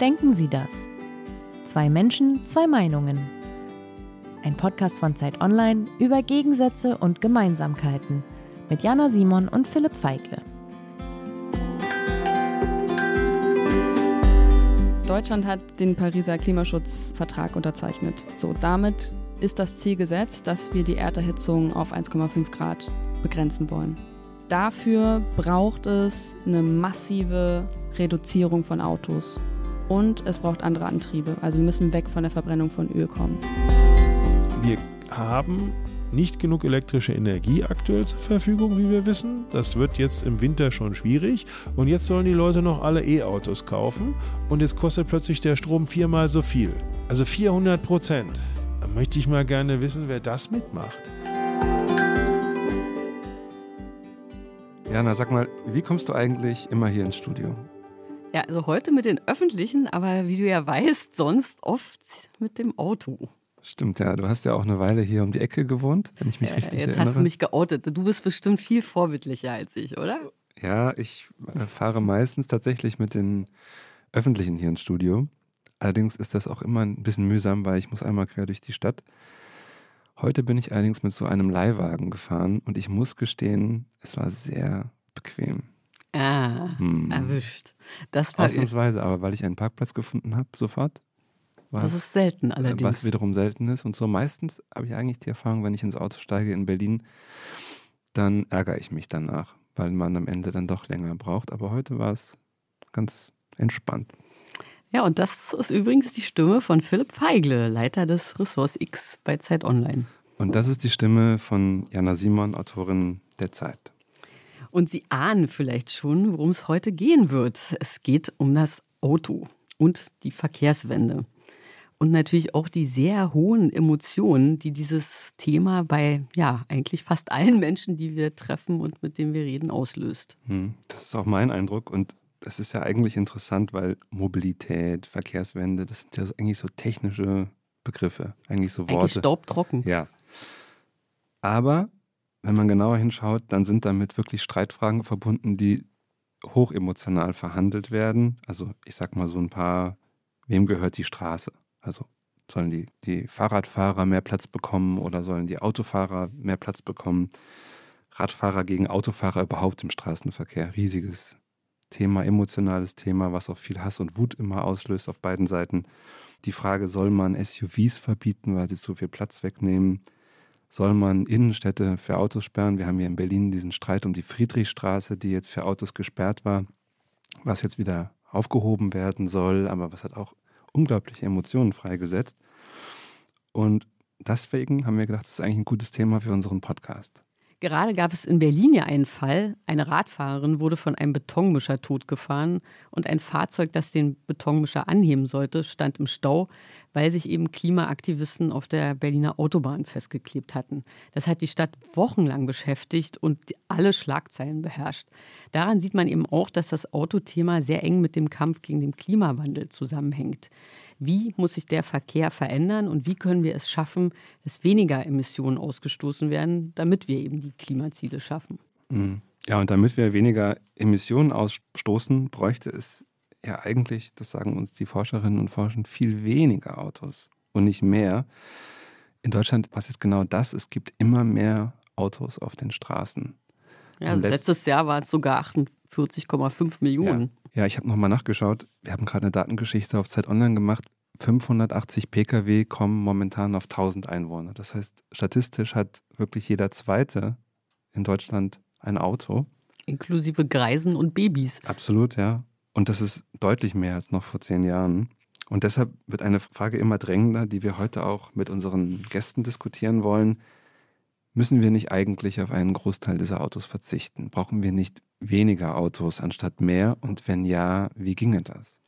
Denken Sie das? Zwei Menschen, zwei Meinungen. Ein Podcast von Zeit Online über Gegensätze und Gemeinsamkeiten mit Jana Simon und Philipp Feigle. Deutschland hat den Pariser Klimaschutzvertrag unterzeichnet. So, damit ist das Ziel gesetzt, dass wir die Erderhitzung auf 1,5 Grad begrenzen wollen. Dafür braucht es eine massive Reduzierung von Autos und es braucht andere Antriebe. Also wir müssen weg von der Verbrennung von Öl kommen. Wir haben nicht genug elektrische Energie aktuell zur Verfügung, wie wir wissen. Das wird jetzt im Winter schon schwierig. Und jetzt sollen die Leute noch alle E-Autos kaufen. Und jetzt kostet plötzlich der Strom viermal so viel. Also 400 Prozent. Da möchte ich mal gerne wissen, wer das mitmacht. Jana, sag mal, wie kommst du eigentlich immer hier ins Studio? Ja, also heute mit den öffentlichen, aber wie du ja weißt, sonst oft mit dem Auto. Stimmt, ja. Du hast ja auch eine Weile hier um die Ecke gewohnt, wenn ich mich Ja, richtig Jetzt erinnere. hast du mich geoutet. Du bist bestimmt viel vorbildlicher als ich, oder? Ja, ich äh, fahre meistens tatsächlich mit den öffentlichen hier ins Studio. Allerdings ist das auch immer ein bisschen mühsam, weil ich muss einmal quer durch die Stadt. Heute bin ich allerdings mit so einem Leihwagen gefahren und ich muss gestehen, es war sehr bequem. Ah, Hm. erwischt. Das war Ausnahmsweise, aber weil ich einen Parkplatz gefunden habe, sofort. war das ist selten äh, allerdings. Was wiederum selten ist. Und so meistens habe ich eigentlich die Erfahrung, wenn ich ins Auto steige in Berlin, dann ärgere ich mich danach, weil man am Ende dann doch länger braucht. Aber heute war es ganz entspannt. Ja, und das ist übrigens die Stimme von Philipp Feigle, Leiter des Ressorts X bei Zeit Online. Und das ist die Stimme von Jana Simon, Autorin der Zeit. Und Sie ahnen vielleicht schon, worum es heute gehen wird. Es geht um das Auto und die Verkehrswende. Und natürlich auch die sehr hohen Emotionen, die dieses Thema bei ja eigentlich fast allen Menschen, die wir treffen und mit denen wir reden, auslöst. Hm, Das ist auch mein Eindruck. Und das ist ja eigentlich interessant, weil Mobilität, Verkehrswende, das sind ja eigentlich so technische Begriffe, eigentlich so Eigentlich Worte. staubtrocken. Ja. Aber wenn man genauer hinschaut, dann sind damit wirklich Streitfragen verbunden, die hochemotional verhandelt werden. Also ich sag mal so ein paar, wem gehört die Straße? Also sollen die, die Fahrradfahrer mehr Platz bekommen oder sollen die Autofahrer mehr Platz bekommen? Radfahrer gegen Autofahrer überhaupt im Straßenverkehr. Riesiges Thema, emotionales Thema, was auch viel Hass und Wut immer auslöst auf beiden Seiten. Die Frage, soll man SUVs verbieten, weil sie zu viel Platz wegnehmen? Soll man Innenstädte für Autos sperren? Wir haben hier in Berlin diesen Streit um die Friedrichstraße, die jetzt für Autos gesperrt war, was jetzt wieder aufgehoben werden soll, aber was hat auch unglaubliche Emotionen freigesetzt. Und deswegen haben wir gedacht, das ist eigentlich ein gutes Thema für unseren Podcast. Gerade gab es in Berlin ja einen Fall. Eine Radfahrerin wurde von einem Betonmischer totgefahren und ein Fahrzeug, das den Betonmischer anheben sollte, stand im Stau, weil sich eben Klimaaktivisten auf der Berliner Autobahn festgeklebt hatten. Das hat die Stadt wochenlang beschäftigt und alle Schlagzeilen beherrscht. Daran sieht man eben auch, dass das Autothema sehr eng mit dem Kampf gegen den Klimawandel zusammenhängt. Wie muss sich der Verkehr verändern und wie können wir es schaffen, dass weniger Emissionen ausgestoßen werden, damit wir eben die Klimaziele schaffen? Mhm. Ja, und damit wir weniger Emissionen ausstoßen, bräuchte es ja eigentlich, das sagen uns die Forscherinnen und Forscher, viel weniger Autos und nicht mehr. In Deutschland passiert genau das. Es gibt immer mehr Autos auf den Straßen. Ja, also letzt- letztes Jahr waren es sogar 48,5 Millionen. Ja, ich habe nochmal nachgeschaut. Wir haben gerade eine Datengeschichte auf Zeit Online gemacht. 580 Pkw kommen momentan auf 1000 Einwohner. Das heißt, statistisch hat wirklich jeder Zweite in Deutschland ein Auto. Inklusive Greisen und Babys. Absolut, ja. Und das ist deutlich mehr als noch vor zehn Jahren. Und deshalb wird eine Frage immer drängender, die wir heute auch mit unseren Gästen diskutieren wollen. Müssen wir nicht eigentlich auf einen Großteil dieser Autos verzichten? Brauchen wir nicht weniger Autos anstatt mehr? Und wenn ja, wie ginge das?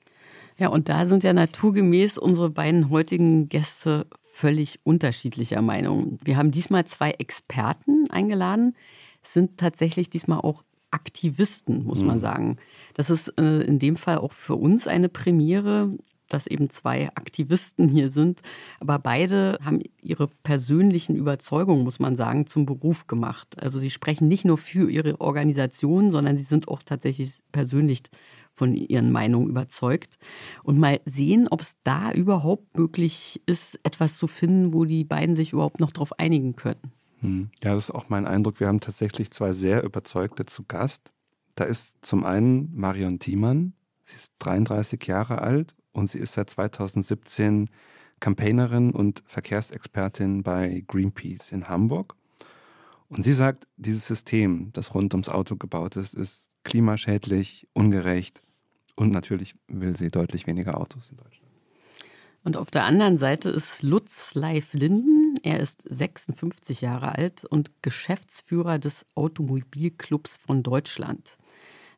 Ja, und da sind ja naturgemäß unsere beiden heutigen Gäste völlig unterschiedlicher Meinung. Wir haben diesmal zwei Experten eingeladen, sind tatsächlich diesmal auch Aktivisten, muss man sagen. Das ist äh, in dem Fall auch für uns eine Premiere, dass eben zwei Aktivisten hier sind. Aber beide haben ihre persönlichen Überzeugungen, muss man sagen, zum Beruf gemacht. Also sie sprechen nicht nur für ihre Organisation, sondern sie sind auch tatsächlich persönlich von ihren Meinungen überzeugt. Und mal sehen, ob es da überhaupt möglich ist, etwas zu finden, wo die beiden sich überhaupt noch darauf einigen können. Hm. Ja, das ist auch mein Eindruck. Wir haben tatsächlich zwei sehr Überzeugte zu Gast. Da ist zum einen Marion Thiemann. Sie ist 33 Jahre alt und sie ist seit 2017 Campaignerin und Verkehrsexpertin bei Greenpeace in Hamburg. Und sie sagt, dieses System, das rund ums Auto gebaut ist, ist klimaschädlich, ungerecht und natürlich will sie deutlich weniger Autos in Deutschland. Und auf der anderen Seite ist Lutz Leif Linden. Er ist 56 Jahre alt und Geschäftsführer des Automobilclubs von Deutschland.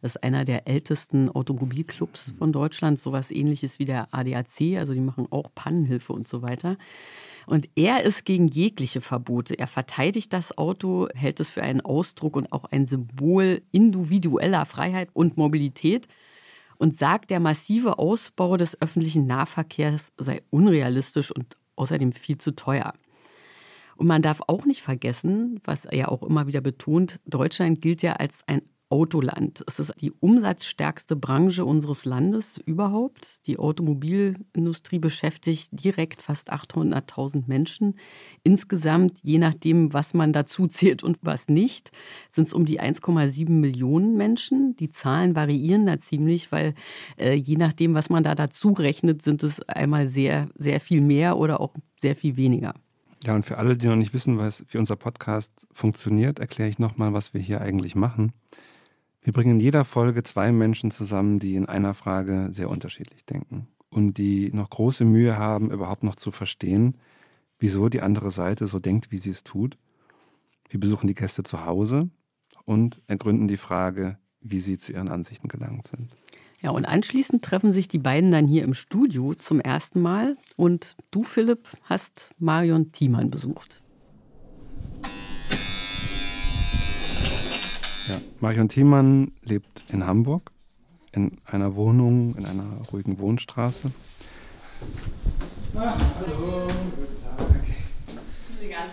Das ist einer der ältesten Automobilclubs von Deutschland, sowas ähnliches wie der ADAC, also die machen auch Pannenhilfe und so weiter. Und er ist gegen jegliche Verbote. Er verteidigt das Auto, hält es für einen Ausdruck und auch ein Symbol individueller Freiheit und Mobilität und sagt, der massive Ausbau des öffentlichen Nahverkehrs sei unrealistisch und außerdem viel zu teuer. Und man darf auch nicht vergessen, was er ja auch immer wieder betont, Deutschland gilt ja als ein Autoland. Es ist die umsatzstärkste Branche unseres Landes überhaupt. Die Automobilindustrie beschäftigt direkt fast 800.000 Menschen. Insgesamt, je nachdem, was man dazu zählt und was nicht, sind es um die 1,7 Millionen Menschen. Die Zahlen variieren da ziemlich, weil äh, je nachdem, was man da dazu rechnet, sind es einmal sehr, sehr viel mehr oder auch sehr viel weniger. Ja, und für alle, die noch nicht wissen, was, wie unser Podcast funktioniert, erkläre ich nochmal, was wir hier eigentlich machen. Wir bringen in jeder Folge zwei Menschen zusammen, die in einer Frage sehr unterschiedlich denken und die noch große Mühe haben, überhaupt noch zu verstehen, wieso die andere Seite so denkt, wie sie es tut. Wir besuchen die Gäste zu Hause und ergründen die Frage, wie sie zu ihren Ansichten gelangt sind. Ja, und anschließend treffen sich die beiden dann hier im Studio zum ersten Mal. Und du, Philipp, hast Marion Thiemann besucht. Ja, Marion Thiemann lebt in Hamburg, in einer Wohnung, in einer ruhigen Wohnstraße. Ah, hallo, guten Tag. Sie ganz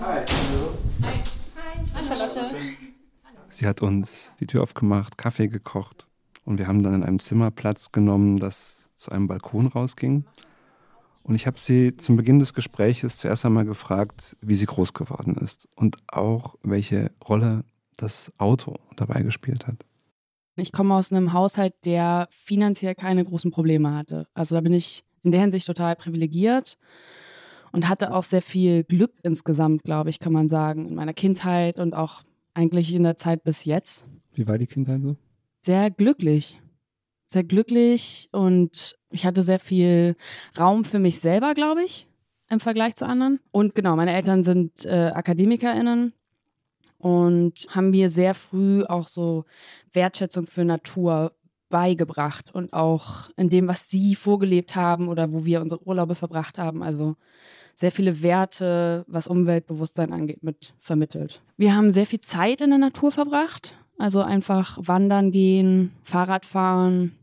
Hi. Hallo. Hi. Hi, ich bin Charlotte. Sie hat uns die Tür aufgemacht, Kaffee gekocht und wir haben dann in einem Zimmer Platz genommen, das zu einem Balkon rausging. Und ich habe sie zum Beginn des Gespräches zuerst einmal gefragt, wie sie groß geworden ist und auch welche Rolle das Auto dabei gespielt hat. Ich komme aus einem Haushalt, der finanziell keine großen Probleme hatte. Also da bin ich in der Hinsicht total privilegiert und hatte auch sehr viel Glück insgesamt, glaube ich, kann man sagen, in meiner Kindheit und auch eigentlich in der Zeit bis jetzt. Wie war die Kindheit so? Sehr glücklich sehr glücklich und ich hatte sehr viel Raum für mich selber, glaube ich, im Vergleich zu anderen. Und genau, meine Eltern sind äh, AkademikerInnen und haben mir sehr früh auch so Wertschätzung für Natur beigebracht und auch in dem, was sie vorgelebt haben oder wo wir unsere Urlaube verbracht haben. Also sehr viele Werte, was Umweltbewusstsein angeht, mit vermittelt. Wir haben sehr viel Zeit in der Natur verbracht. Also einfach wandern gehen, Fahrrad fahren,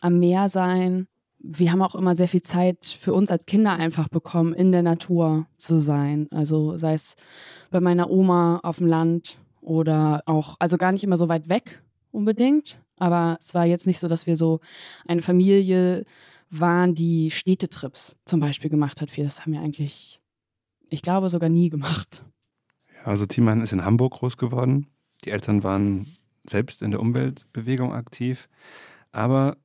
am Meer sein. Wir haben auch immer sehr viel Zeit für uns als Kinder einfach bekommen, in der Natur zu sein. Also sei es bei meiner Oma auf dem Land oder auch, also gar nicht immer so weit weg unbedingt. Aber es war jetzt nicht so, dass wir so eine Familie waren, die Städtetrips zum Beispiel gemacht hat. Das haben wir eigentlich, ich glaube, sogar nie gemacht. Ja, also Thiemann ist in Hamburg groß geworden. Die Eltern waren selbst in der Umweltbewegung aktiv. Aber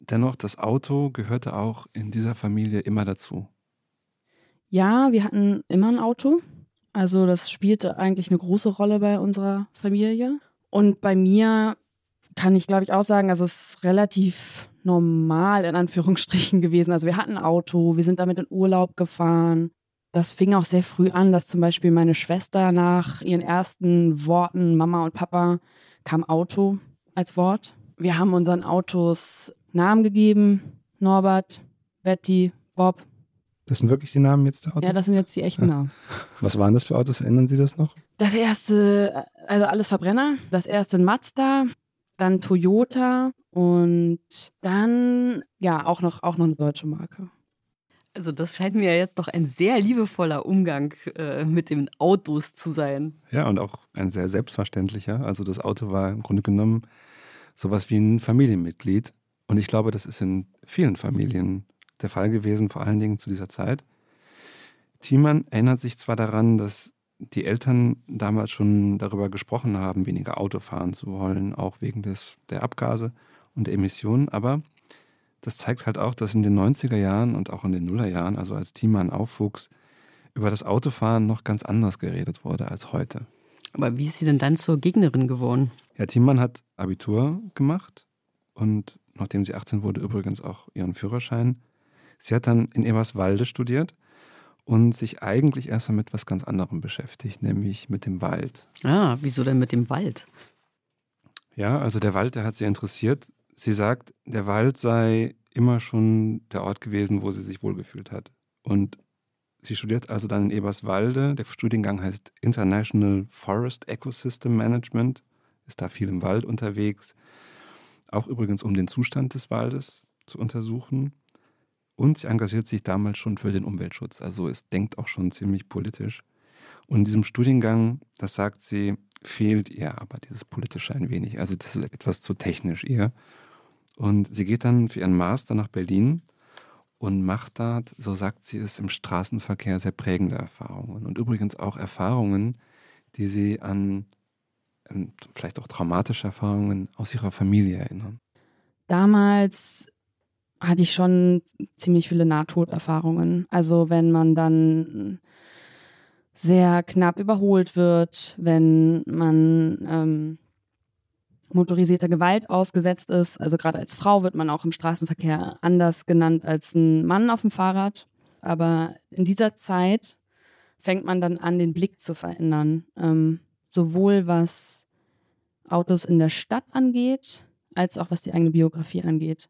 dennoch, das Auto gehörte auch in dieser Familie immer dazu. Ja, wir hatten immer ein Auto. Also das spielte eigentlich eine große Rolle bei unserer Familie. Und bei mir kann ich, glaube ich, auch sagen, also es ist relativ normal in Anführungsstrichen gewesen. Also wir hatten ein Auto, wir sind damit in Urlaub gefahren das fing auch sehr früh an, dass zum Beispiel meine Schwester nach ihren ersten Worten Mama und Papa kam Auto als Wort. Wir haben unseren Autos Namen gegeben. Norbert, Betty, Bob. Das sind wirklich die Namen jetzt der Autos? Ja, das sind jetzt die echten Namen. Was waren das für Autos? Erinnern Sie das noch? Das erste, also alles Verbrenner. Das erste ein Mazda, dann Toyota und dann, ja, auch noch, auch noch eine deutsche Marke. Also das scheint mir jetzt doch ein sehr liebevoller Umgang äh, mit den Autos zu sein. Ja, und auch ein sehr selbstverständlicher. Also das Auto war im Grunde genommen sowas wie ein Familienmitglied. Und ich glaube, das ist in vielen Familien der Fall gewesen, vor allen Dingen zu dieser Zeit. Thiemann erinnert sich zwar daran, dass die Eltern damals schon darüber gesprochen haben, weniger Auto fahren zu wollen, auch wegen des, der Abgase und der Emissionen, aber das zeigt halt auch, dass in den 90er Jahren und auch in den Nullerjahren, also als Thiemann aufwuchs, über das Autofahren noch ganz anders geredet wurde als heute. Aber wie ist sie denn dann zur Gegnerin geworden? Ja, Thiemann hat Abitur gemacht und nachdem sie 18 wurde, übrigens auch ihren Führerschein. Sie hat dann in Eberswalde studiert und sich eigentlich erstmal mit was ganz anderem beschäftigt, nämlich mit dem Wald. Ah, wieso denn mit dem Wald? Ja, also der Wald, der hat sie interessiert. Sie sagt, der Wald sei immer schon der Ort gewesen, wo sie sich wohlgefühlt hat. Und sie studiert also dann in Eberswalde. Der Studiengang heißt International Forest Ecosystem Management, ist da viel im Wald unterwegs. Auch übrigens, um den Zustand des Waldes zu untersuchen. Und sie engagiert sich damals schon für den Umweltschutz. Also es denkt auch schon ziemlich politisch. Und in diesem Studiengang, das sagt sie, fehlt ihr aber dieses Politische ein wenig. Also das ist etwas zu technisch ihr. Und sie geht dann für ihren Master nach Berlin und macht dort, so sagt sie es, im Straßenverkehr sehr prägende Erfahrungen. Und übrigens auch Erfahrungen, die sie an vielleicht auch traumatische Erfahrungen aus ihrer Familie erinnern. Damals hatte ich schon ziemlich viele Nahtoderfahrungen. Also wenn man dann sehr knapp überholt wird, wenn man ähm, motorisierter Gewalt ausgesetzt ist. Also gerade als Frau wird man auch im Straßenverkehr anders genannt als ein Mann auf dem Fahrrad. Aber in dieser Zeit fängt man dann an, den Blick zu verändern. Ähm, sowohl was Autos in der Stadt angeht, als auch was die eigene Biografie angeht.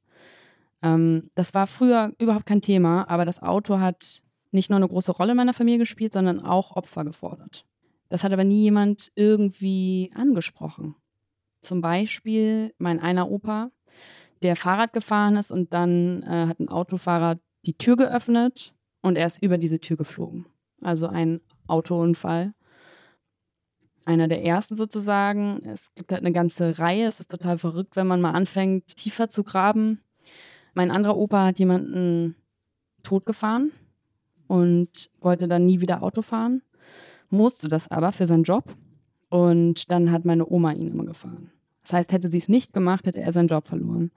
Ähm, das war früher überhaupt kein Thema, aber das Auto hat nicht nur eine große Rolle in meiner Familie gespielt, sondern auch Opfer gefordert. Das hat aber nie jemand irgendwie angesprochen. Zum Beispiel mein einer Opa, der Fahrrad gefahren ist und dann äh, hat ein Autofahrer die Tür geöffnet und er ist über diese Tür geflogen. Also ein Autounfall. Einer der ersten sozusagen. Es gibt halt eine ganze Reihe. Es ist total verrückt, wenn man mal anfängt, tiefer zu graben. Mein anderer Opa hat jemanden totgefahren und wollte dann nie wieder Auto fahren, musste das aber für seinen Job. Und dann hat meine Oma ihn immer gefahren. Das heißt, hätte sie es nicht gemacht, hätte er seinen Job verloren.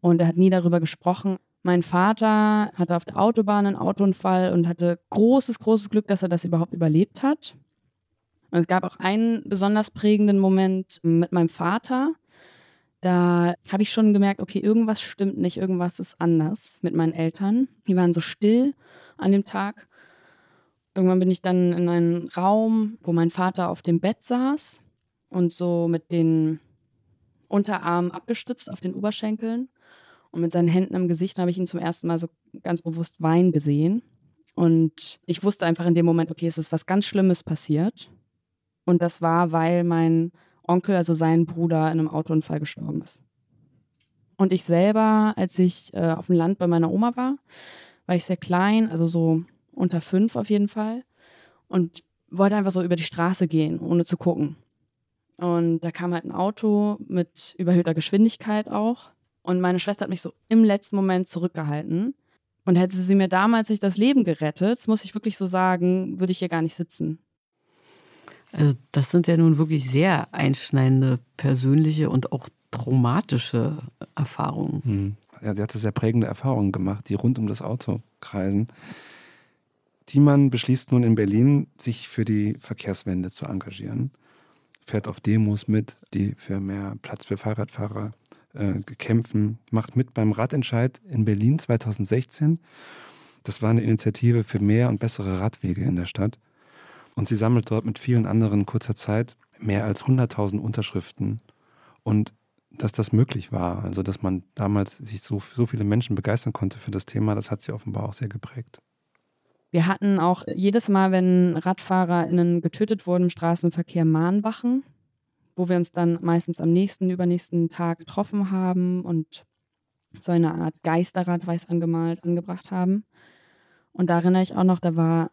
Und er hat nie darüber gesprochen. Mein Vater hatte auf der Autobahn einen Autounfall und hatte großes, großes Glück, dass er das überhaupt überlebt hat. Und es gab auch einen besonders prägenden Moment mit meinem Vater. Da habe ich schon gemerkt, okay, irgendwas stimmt nicht, irgendwas ist anders mit meinen Eltern. Die waren so still an dem Tag. Irgendwann bin ich dann in einen Raum, wo mein Vater auf dem Bett saß und so mit den Unterarm abgestützt auf den Oberschenkeln und mit seinen Händen im Gesicht habe ich ihn zum ersten Mal so ganz bewusst weinen gesehen. Und ich wusste einfach in dem Moment, okay, es ist was ganz Schlimmes passiert. Und das war, weil mein Onkel, also sein Bruder, in einem Autounfall gestorben ist. Und ich selber, als ich äh, auf dem Land bei meiner Oma war, war ich sehr klein, also so unter fünf auf jeden Fall. Und wollte einfach so über die Straße gehen, ohne zu gucken. Und da kam halt ein Auto mit überhöhter Geschwindigkeit auch. Und meine Schwester hat mich so im letzten Moment zurückgehalten. Und hätte sie mir damals nicht das Leben gerettet, das muss ich wirklich so sagen, würde ich hier gar nicht sitzen. Also das sind ja nun wirklich sehr einschneidende persönliche und auch traumatische Erfahrungen. Hm. Ja, sie hatte sehr prägende Erfahrungen gemacht, die rund um das Auto kreisen. Thiemann beschließt nun in Berlin, sich für die Verkehrswende zu engagieren fährt auf Demos mit, die für mehr Platz für Fahrradfahrer äh, kämpfen, macht mit beim Radentscheid in Berlin 2016. Das war eine Initiative für mehr und bessere Radwege in der Stadt. Und sie sammelt dort mit vielen anderen in kurzer Zeit mehr als 100.000 Unterschriften. Und dass das möglich war, also dass man damals sich so, so viele Menschen begeistern konnte für das Thema, das hat sie offenbar auch sehr geprägt. Wir hatten auch jedes Mal, wenn RadfahrerInnen getötet wurden im Straßenverkehr, Mahnwachen, wo wir uns dann meistens am nächsten, übernächsten Tag getroffen haben und so eine Art Geisterrad weiß angemalt, angebracht haben. Und da erinnere ich auch noch, da war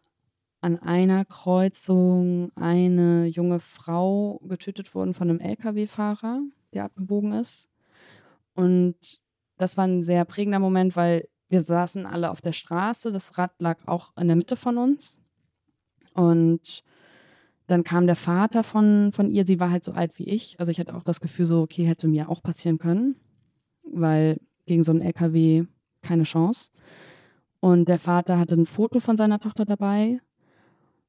an einer Kreuzung eine junge Frau getötet worden von einem Lkw-Fahrer, der abgebogen ist. Und das war ein sehr prägender Moment, weil wir saßen alle auf der Straße. Das Rad lag auch in der Mitte von uns. Und dann kam der Vater von, von ihr. Sie war halt so alt wie ich. Also ich hatte auch das Gefühl, so, okay, hätte mir auch passieren können, weil gegen so einen LKW keine Chance. Und der Vater hatte ein Foto von seiner Tochter dabei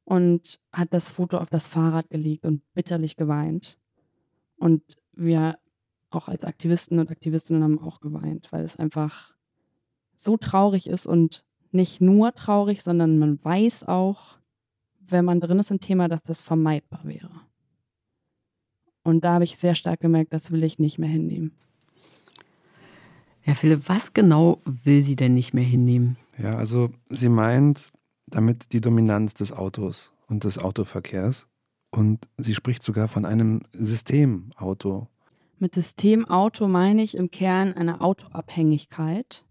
und hat das Foto auf das Fahrrad gelegt und bitterlich geweint. Und wir auch als Aktivisten und Aktivistinnen haben auch geweint, weil es einfach so traurig ist und nicht nur traurig, sondern man weiß auch, wenn man drin ist im Thema, dass das vermeidbar wäre. Und da habe ich sehr stark gemerkt, das will ich nicht mehr hinnehmen. Ja, Philipp, was genau will sie denn nicht mehr hinnehmen? Ja, also sie meint damit die Dominanz des Autos und des Autoverkehrs. Und sie spricht sogar von einem Systemauto. Mit Systemauto meine ich im Kern eine Autoabhängigkeit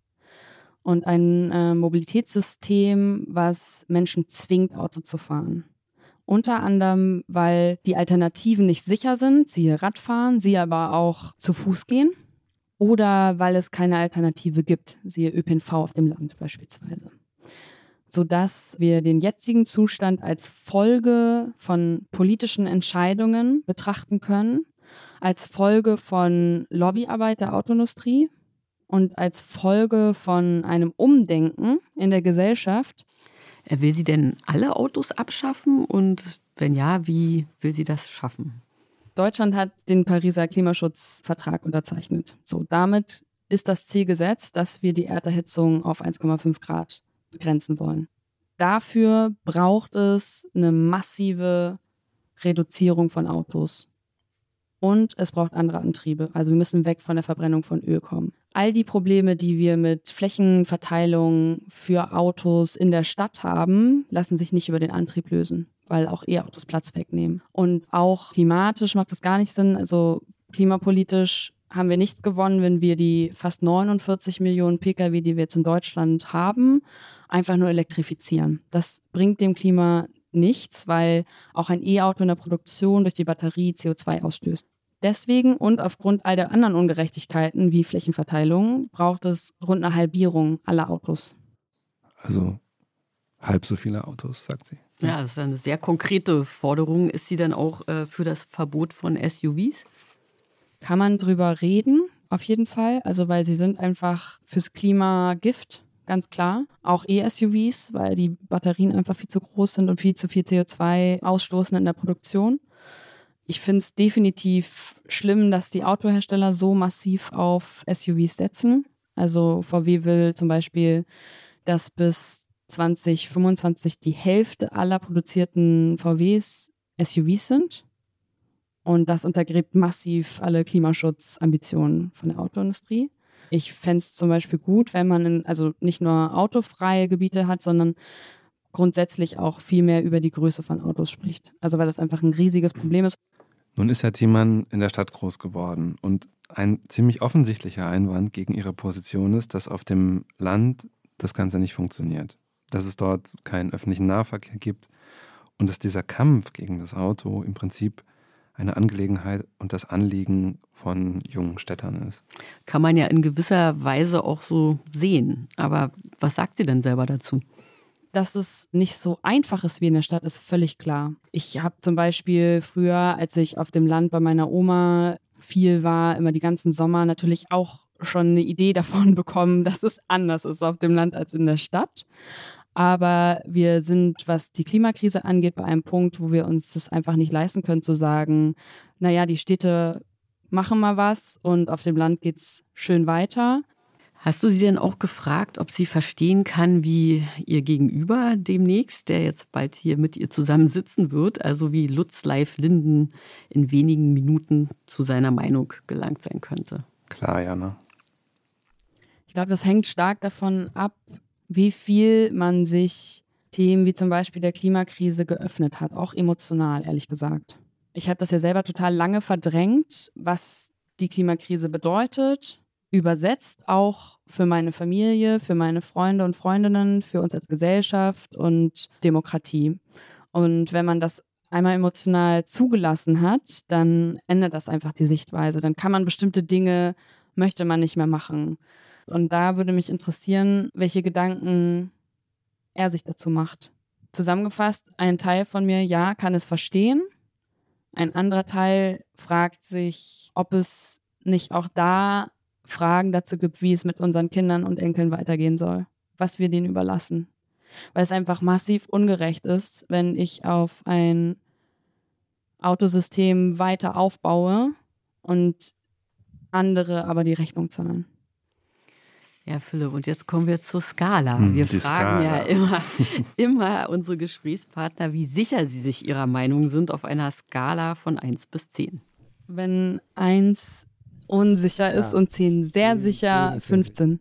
und ein äh, Mobilitätssystem, was Menschen zwingt, Auto zu fahren. Unter anderem, weil die Alternativen nicht sicher sind, siehe Radfahren, siehe aber auch zu Fuß gehen. Oder weil es keine Alternative gibt, siehe ÖPNV auf dem Land beispielsweise. Sodass wir den jetzigen Zustand als Folge von politischen Entscheidungen betrachten können, als Folge von Lobbyarbeit der Autoindustrie, und als Folge von einem Umdenken in der Gesellschaft. Äh, will sie denn alle Autos abschaffen und wenn ja, wie will sie das schaffen? Deutschland hat den Pariser Klimaschutzvertrag unterzeichnet. So, damit ist das Ziel gesetzt, dass wir die Erderhitzung auf 1,5 Grad begrenzen wollen. Dafür braucht es eine massive Reduzierung von Autos. Und es braucht andere Antriebe. Also wir müssen weg von der Verbrennung von Öl kommen all die Probleme, die wir mit Flächenverteilung für Autos in der Stadt haben, lassen sich nicht über den Antrieb lösen, weil auch E-Autos Platz wegnehmen. Und auch klimatisch macht das gar nicht Sinn. Also klimapolitisch haben wir nichts gewonnen, wenn wir die fast 49 Millionen Pkw, die wir jetzt in Deutschland haben, einfach nur elektrifizieren. Das bringt dem Klima nichts, weil auch ein E-Auto in der Produktion durch die Batterie CO2 ausstößt. Deswegen und aufgrund all der anderen Ungerechtigkeiten wie Flächenverteilung braucht es rund eine Halbierung aller Autos. Also halb so viele Autos, sagt sie. Ja, das ist eine sehr konkrete Forderung. Ist sie dann auch äh, für das Verbot von SUVs? Kann man drüber reden, auf jeden Fall. Also, weil sie sind einfach fürs Klima Gift, ganz klar. Auch E-SUVs, weil die Batterien einfach viel zu groß sind und viel zu viel CO2 ausstoßen in der Produktion ich finde es definitiv schlimm, dass die Autohersteller so massiv auf SUVs setzen. Also VW will zum Beispiel, dass bis 2025 die Hälfte aller produzierten VWs SUVs sind. Und das untergräbt massiv alle Klimaschutzambitionen von der Autoindustrie. Ich fände es zum Beispiel gut, wenn man in, also nicht nur autofreie Gebiete hat, sondern grundsätzlich auch viel mehr über die Größe von Autos spricht. Also weil das einfach ein riesiges Problem ist. Nun ist Herr Thiemann in der Stadt groß geworden und ein ziemlich offensichtlicher Einwand gegen ihre Position ist, dass auf dem Land das Ganze nicht funktioniert. Dass es dort keinen öffentlichen Nahverkehr gibt und dass dieser Kampf gegen das Auto im Prinzip eine Angelegenheit und das Anliegen von jungen Städtern ist. Kann man ja in gewisser Weise auch so sehen. Aber was sagt sie denn selber dazu? dass es nicht so einfach ist wie in der Stadt, ist völlig klar. Ich habe zum Beispiel früher, als ich auf dem Land bei meiner Oma viel war, immer die ganzen Sommer natürlich auch schon eine Idee davon bekommen, dass es anders ist auf dem Land als in der Stadt. Aber wir sind, was die Klimakrise angeht, bei einem Punkt, wo wir uns das einfach nicht leisten können, zu sagen, naja, die Städte machen mal was und auf dem Land geht es schön weiter. Hast du sie denn auch gefragt, ob sie verstehen kann, wie ihr Gegenüber demnächst, der jetzt bald hier mit ihr zusammen sitzen wird, also wie Lutz Leif Linden in wenigen Minuten zu seiner Meinung gelangt sein könnte? Klar, Jana. Ich glaube, das hängt stark davon ab, wie viel man sich Themen wie zum Beispiel der Klimakrise geöffnet hat, auch emotional, ehrlich gesagt. Ich habe das ja selber total lange verdrängt, was die Klimakrise bedeutet, übersetzt auch für meine Familie, für meine Freunde und Freundinnen, für uns als Gesellschaft und Demokratie. Und wenn man das einmal emotional zugelassen hat, dann ändert das einfach die Sichtweise. Dann kann man bestimmte Dinge, möchte man nicht mehr machen. Und da würde mich interessieren, welche Gedanken er sich dazu macht. Zusammengefasst, ein Teil von mir, ja, kann es verstehen. Ein anderer Teil fragt sich, ob es nicht auch da Fragen dazu gibt, wie es mit unseren Kindern und Enkeln weitergehen soll, was wir denen überlassen. Weil es einfach massiv ungerecht ist, wenn ich auf ein Autosystem weiter aufbaue und andere aber die Rechnung zahlen. Ja, Philipp, und jetzt kommen wir zur Skala. Hm, wir die fragen Skala. ja immer, immer unsere Gesprächspartner, wie sicher sie sich ihrer Meinung sind auf einer Skala von 1 bis 10. Wenn eins unsicher ist und zehn sehr Zehn- sicher, zehn ist sehr 15.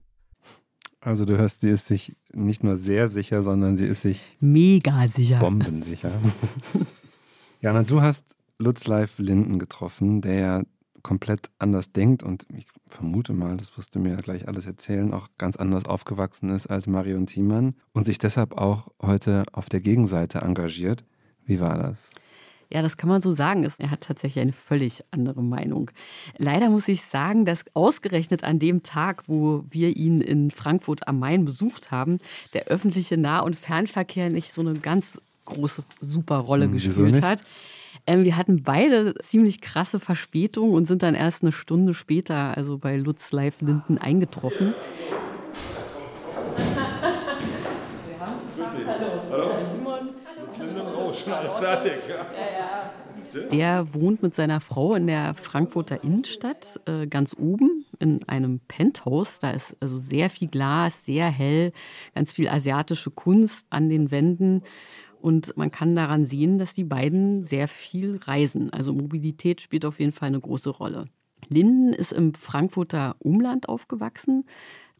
Also du hörst, sie ist sich nicht nur sehr sicher, sondern sie ist sich Mega sicher. bombensicher. Jana, du hast Lutz Live Linden getroffen, der ja komplett anders denkt und ich vermute mal, das wirst du mir gleich alles erzählen, auch ganz anders aufgewachsen ist als Marion Thiemann und sich deshalb auch heute auf der Gegenseite engagiert. Wie war das? Ja, das kann man so sagen. Er hat tatsächlich eine völlig andere Meinung. Leider muss ich sagen, dass ausgerechnet an dem Tag, wo wir ihn in Frankfurt am Main besucht haben, der öffentliche Nah- und Fernverkehr nicht so eine ganz große, super Rolle Hm, gespielt hat. Ähm, wir hatten beide ziemlich krasse Verspätung und sind dann erst eine Stunde später, also bei Lutz Live Linden, eingetroffen. Oh, schon alles fertig. Der wohnt mit seiner Frau in der Frankfurter Innenstadt, äh, ganz oben in einem Penthouse. Da ist also sehr viel Glas, sehr hell, ganz viel asiatische Kunst an den Wänden. Und man kann daran sehen, dass die beiden sehr viel reisen. Also Mobilität spielt auf jeden Fall eine große Rolle. Linden ist im Frankfurter Umland aufgewachsen.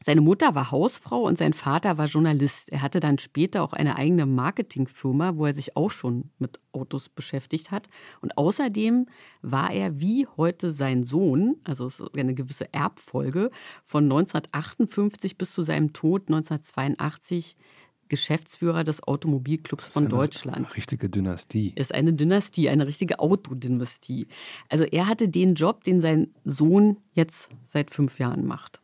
Seine Mutter war Hausfrau und sein Vater war Journalist. Er hatte dann später auch eine eigene Marketingfirma, wo er sich auch schon mit Autos beschäftigt hat. Und außerdem war er wie heute sein Sohn, also eine gewisse Erbfolge, von 1958 bis zu seinem Tod 1982 Geschäftsführer des Automobilclubs von Deutschland Eine richtige Dynastie. ist eine Dynastie, eine richtige Autodynastie. Also er hatte den Job, den sein Sohn jetzt seit fünf Jahren macht.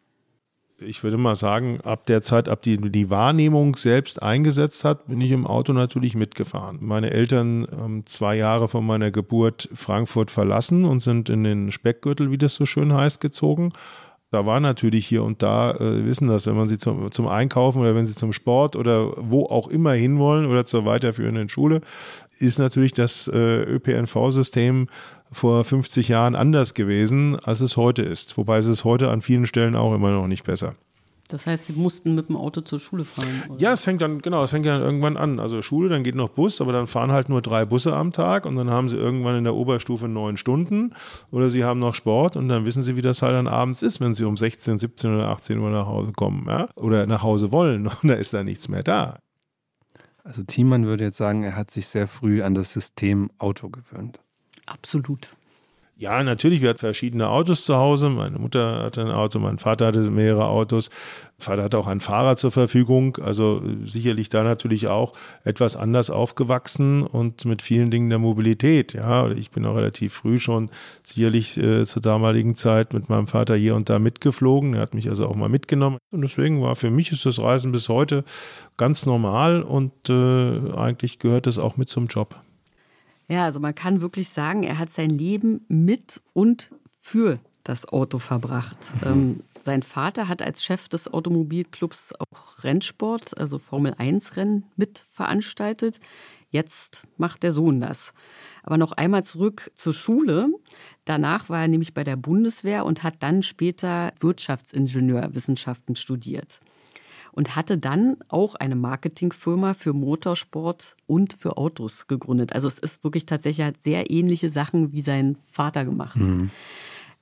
Ich würde mal sagen, ab der Zeit, ab die die Wahrnehmung selbst eingesetzt hat, bin ich im Auto natürlich mitgefahren. Meine Eltern haben zwei Jahre von meiner Geburt Frankfurt verlassen und sind in den Speckgürtel, wie das so schön heißt, gezogen. Da war natürlich hier und da, äh, wissen das, wenn man sie zum, zum Einkaufen oder wenn sie zum Sport oder wo auch immer hinwollen oder zur weiterführenden Schule, ist natürlich das äh, ÖPNV-System vor 50 Jahren anders gewesen, als es heute ist. Wobei es ist heute an vielen Stellen auch immer noch nicht besser. Das heißt, sie mussten mit dem Auto zur Schule fahren. Oder? Ja, es fängt dann, genau, es fängt dann irgendwann an. Also Schule, dann geht noch Bus, aber dann fahren halt nur drei Busse am Tag und dann haben sie irgendwann in der Oberstufe neun Stunden oder sie haben noch Sport und dann wissen sie, wie das halt dann abends ist, wenn sie um 16, 17 oder 18 Uhr nach Hause kommen ja? oder nach Hause wollen und da ist da nichts mehr da. Also Thiemann würde jetzt sagen, er hat sich sehr früh an das System Auto gewöhnt. Absolut. Ja, natürlich, wir hatten verschiedene Autos zu Hause. Meine Mutter hatte ein Auto, mein Vater hatte mehrere Autos. Mein Vater hatte auch einen Fahrer zur Verfügung. Also äh, sicherlich da natürlich auch etwas anders aufgewachsen und mit vielen Dingen der Mobilität. Ja, ich bin auch relativ früh schon sicherlich äh, zur damaligen Zeit mit meinem Vater hier und da mitgeflogen. Er hat mich also auch mal mitgenommen. Und deswegen war für mich ist das Reisen bis heute ganz normal und äh, eigentlich gehört es auch mit zum Job. Ja, also man kann wirklich sagen, er hat sein Leben mit und für das Auto verbracht. Ähm, sein Vater hat als Chef des Automobilclubs auch Rennsport, also Formel-1-Rennen mit veranstaltet. Jetzt macht der Sohn das. Aber noch einmal zurück zur Schule. Danach war er nämlich bei der Bundeswehr und hat dann später Wirtschaftsingenieurwissenschaften studiert und hatte dann auch eine Marketingfirma für Motorsport und für Autos gegründet. Also es ist wirklich tatsächlich hat sehr ähnliche Sachen wie sein Vater gemacht.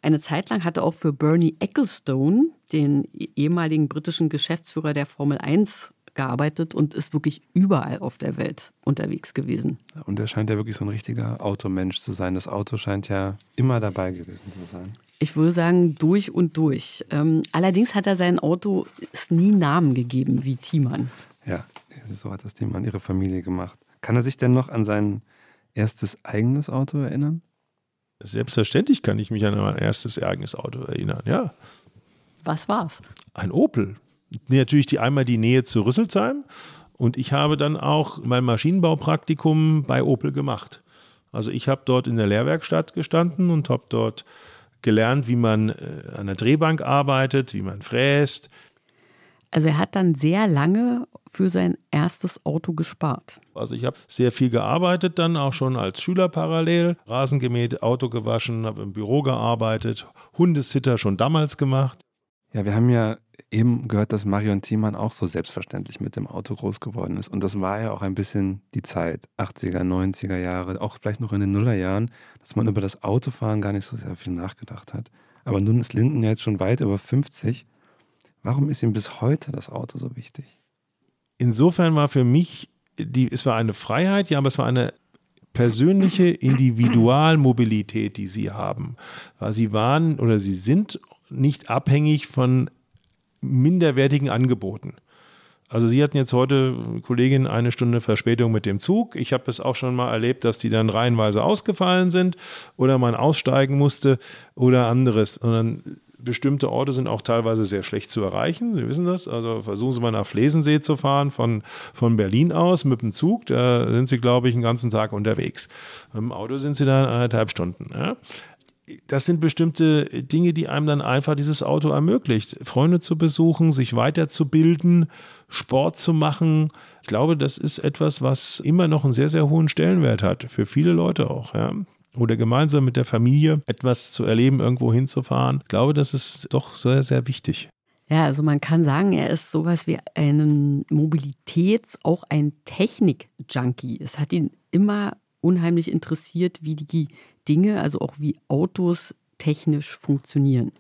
Eine Zeit lang hat er auch für Bernie Ecclestone, den ehemaligen britischen Geschäftsführer der Formel 1, gearbeitet und ist wirklich überall auf der Welt unterwegs gewesen. Und er scheint ja wirklich so ein richtiger Automensch zu sein. Das Auto scheint ja immer dabei gewesen zu sein. Ich würde sagen, durch und durch. Ähm, allerdings hat er sein Auto es nie Namen gegeben wie Thiemann. Ja, so hat das Thiemann ihre Familie gemacht. Kann er sich denn noch an sein erstes eigenes Auto erinnern? Selbstverständlich kann ich mich an mein erstes eigenes Auto erinnern, ja. Was war's? Ein Opel. Natürlich die einmal die Nähe zu Rüsselsheim und ich habe dann auch mein Maschinenbaupraktikum bei Opel gemacht. Also ich habe dort in der Lehrwerkstatt gestanden und habe dort gelernt, wie man äh, an der Drehbank arbeitet, wie man fräst. Also er hat dann sehr lange für sein erstes Auto gespart. Also ich habe sehr viel gearbeitet, dann auch schon als Schüler parallel, Rasen gemäht, Auto gewaschen, habe im Büro gearbeitet, Hundesitter schon damals gemacht. Ja, wir haben ja eben gehört, dass Marion Thiemann auch so selbstverständlich mit dem Auto groß geworden ist. Und das war ja auch ein bisschen die Zeit, 80er, 90er Jahre, auch vielleicht noch in den Nullerjahren, dass man über das Autofahren gar nicht so sehr viel nachgedacht hat. Aber nun ist Linden ja jetzt schon weit über 50. Warum ist ihm bis heute das Auto so wichtig? Insofern war für mich, die, es war eine Freiheit, ja, aber es war eine persönliche Individualmobilität, die sie haben. Sie waren oder sie sind nicht abhängig von minderwertigen Angeboten. Also Sie hatten jetzt heute, Kollegin, eine Stunde Verspätung mit dem Zug. Ich habe es auch schon mal erlebt, dass die dann reihenweise ausgefallen sind oder man aussteigen musste oder anderes. Und dann bestimmte Orte sind auch teilweise sehr schlecht zu erreichen. Sie wissen das. Also versuchen Sie mal nach Flesensee zu fahren von, von Berlin aus mit dem Zug. Da sind Sie, glaube ich, einen ganzen Tag unterwegs. Mit dem Auto sind Sie dann eineinhalb Stunden. Ja? Das sind bestimmte Dinge, die einem dann einfach dieses Auto ermöglicht. Freunde zu besuchen, sich weiterzubilden, Sport zu machen. Ich glaube, das ist etwas, was immer noch einen sehr, sehr hohen Stellenwert hat. Für viele Leute auch, ja. Oder gemeinsam mit der Familie etwas zu erleben, irgendwo hinzufahren. Ich glaube, das ist doch sehr, sehr wichtig. Ja, also man kann sagen, er ist sowas wie ein Mobilitäts-, auch ein Technik-Junkie. Es hat ihn immer unheimlich interessiert, wie die Dinge, also auch wie Autos technisch funktionieren.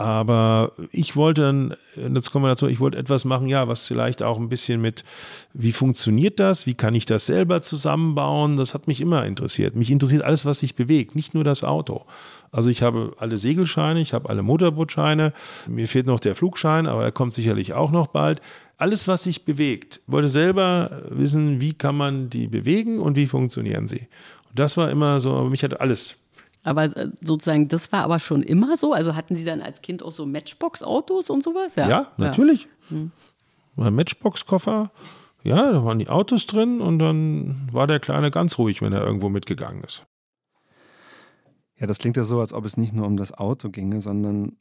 Aber ich wollte dann, jetzt kommen wir dazu, ich wollte etwas machen, ja, was vielleicht auch ein bisschen mit, wie funktioniert das? Wie kann ich das selber zusammenbauen? Das hat mich immer interessiert. Mich interessiert alles, was sich bewegt, nicht nur das Auto. Also ich habe alle Segelscheine, ich habe alle Motorbootscheine, mir fehlt noch der Flugschein, aber er kommt sicherlich auch noch bald. Alles, was sich bewegt, wollte selber wissen, wie kann man die bewegen und wie funktionieren sie. Und das war immer so, mich hat alles aber äh, sozusagen, das war aber schon immer so? Also hatten Sie dann als Kind auch so Matchbox-Autos und sowas? Ja, ja natürlich. Ja. Hm. Ein Matchbox-Koffer, ja, da waren die Autos drin und dann war der Kleine ganz ruhig, wenn er irgendwo mitgegangen ist. Ja, das klingt ja so, als ob es nicht nur um das Auto ginge, sondern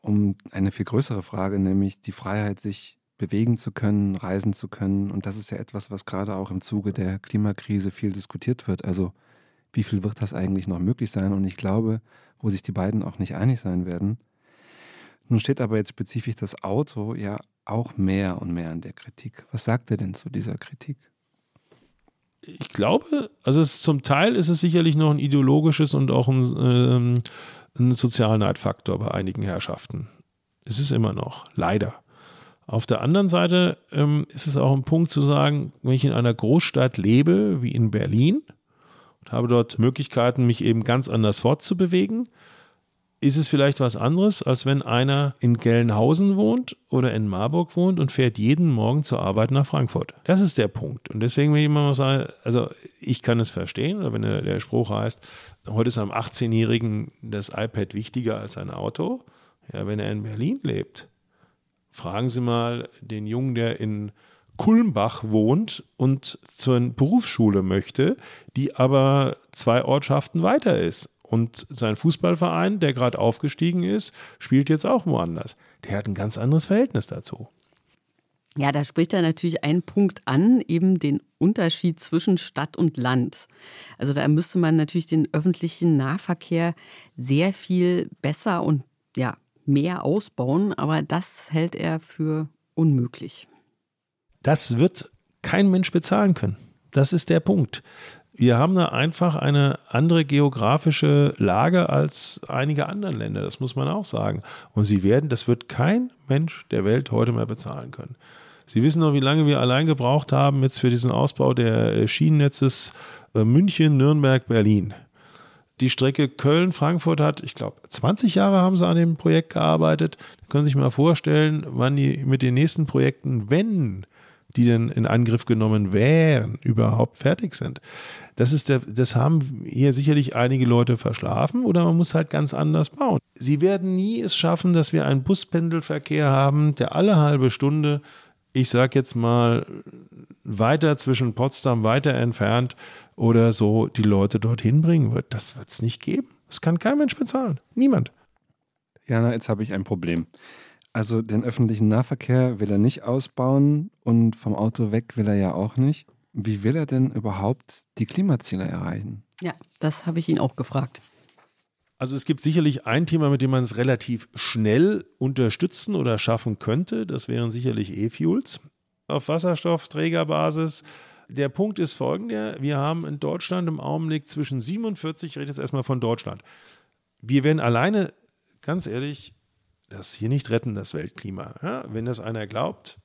um eine viel größere Frage, nämlich die Freiheit, sich bewegen zu können, reisen zu können. Und das ist ja etwas, was gerade auch im Zuge der Klimakrise viel diskutiert wird. Also wie viel wird das eigentlich noch möglich sein? Und ich glaube, wo sich die beiden auch nicht einig sein werden. Nun steht aber jetzt spezifisch das Auto ja auch mehr und mehr in der Kritik. Was sagt er denn zu dieser Kritik? Ich glaube, also es, zum Teil ist es sicherlich noch ein ideologisches und auch ein, ähm, ein Sozialneidfaktor bei einigen Herrschaften. Es ist immer noch, leider. Auf der anderen Seite ähm, ist es auch ein Punkt zu sagen, wenn ich in einer Großstadt lebe, wie in Berlin, habe dort Möglichkeiten, mich eben ganz anders fortzubewegen. Ist es vielleicht was anderes, als wenn einer in Gelnhausen wohnt oder in Marburg wohnt und fährt jeden Morgen zur Arbeit nach Frankfurt? Das ist der Punkt. Und deswegen will ich immer mal sagen, also ich kann es verstehen, wenn der, der Spruch heißt, heute ist am 18-Jährigen das iPad wichtiger als ein Auto. Ja, wenn er in Berlin lebt, fragen Sie mal den Jungen, der in Kulmbach wohnt und zur Berufsschule möchte, die aber zwei Ortschaften weiter ist. Und sein Fußballverein, der gerade aufgestiegen ist, spielt jetzt auch woanders. Der hat ein ganz anderes Verhältnis dazu. Ja, da spricht er natürlich einen Punkt an, eben den Unterschied zwischen Stadt und Land. Also da müsste man natürlich den öffentlichen Nahverkehr sehr viel besser und ja, mehr ausbauen, aber das hält er für unmöglich. Das wird kein Mensch bezahlen können. Das ist der Punkt. Wir haben da einfach eine andere geografische Lage als einige andere Länder, das muss man auch sagen. Und sie werden, das wird kein Mensch der Welt heute mehr bezahlen können. Sie wissen noch, wie lange wir allein gebraucht haben jetzt für diesen Ausbau der Schienennetzes äh, München, Nürnberg, Berlin. Die Strecke Köln-Frankfurt hat, ich glaube, 20 Jahre haben sie an dem Projekt gearbeitet. Da können Sie sich mal vorstellen, wann die mit den nächsten Projekten, wenn die dann in Angriff genommen wären, überhaupt fertig sind. Das ist der, das haben hier sicherlich einige Leute verschlafen oder man muss halt ganz anders bauen. Sie werden nie es schaffen, dass wir einen Buspendelverkehr haben, der alle halbe Stunde, ich sag jetzt mal, weiter zwischen Potsdam weiter entfernt oder so die Leute dorthin bringen wird. Das wird es nicht geben. Das kann kein Mensch bezahlen. Niemand. Jana, jetzt habe ich ein Problem. Also den öffentlichen Nahverkehr will er nicht ausbauen und vom Auto weg will er ja auch nicht. Wie will er denn überhaupt die Klimaziele erreichen? Ja, das habe ich ihn auch gefragt. Also es gibt sicherlich ein Thema, mit dem man es relativ schnell unterstützen oder schaffen könnte. Das wären sicherlich E-Fuels auf Wasserstoffträgerbasis. Der Punkt ist folgender. Wir haben in Deutschland im Augenblick zwischen 47, ich rede jetzt erstmal von Deutschland. Wir werden alleine, ganz ehrlich, das hier nicht retten, das Weltklima. Ja, wenn das einer glaubt,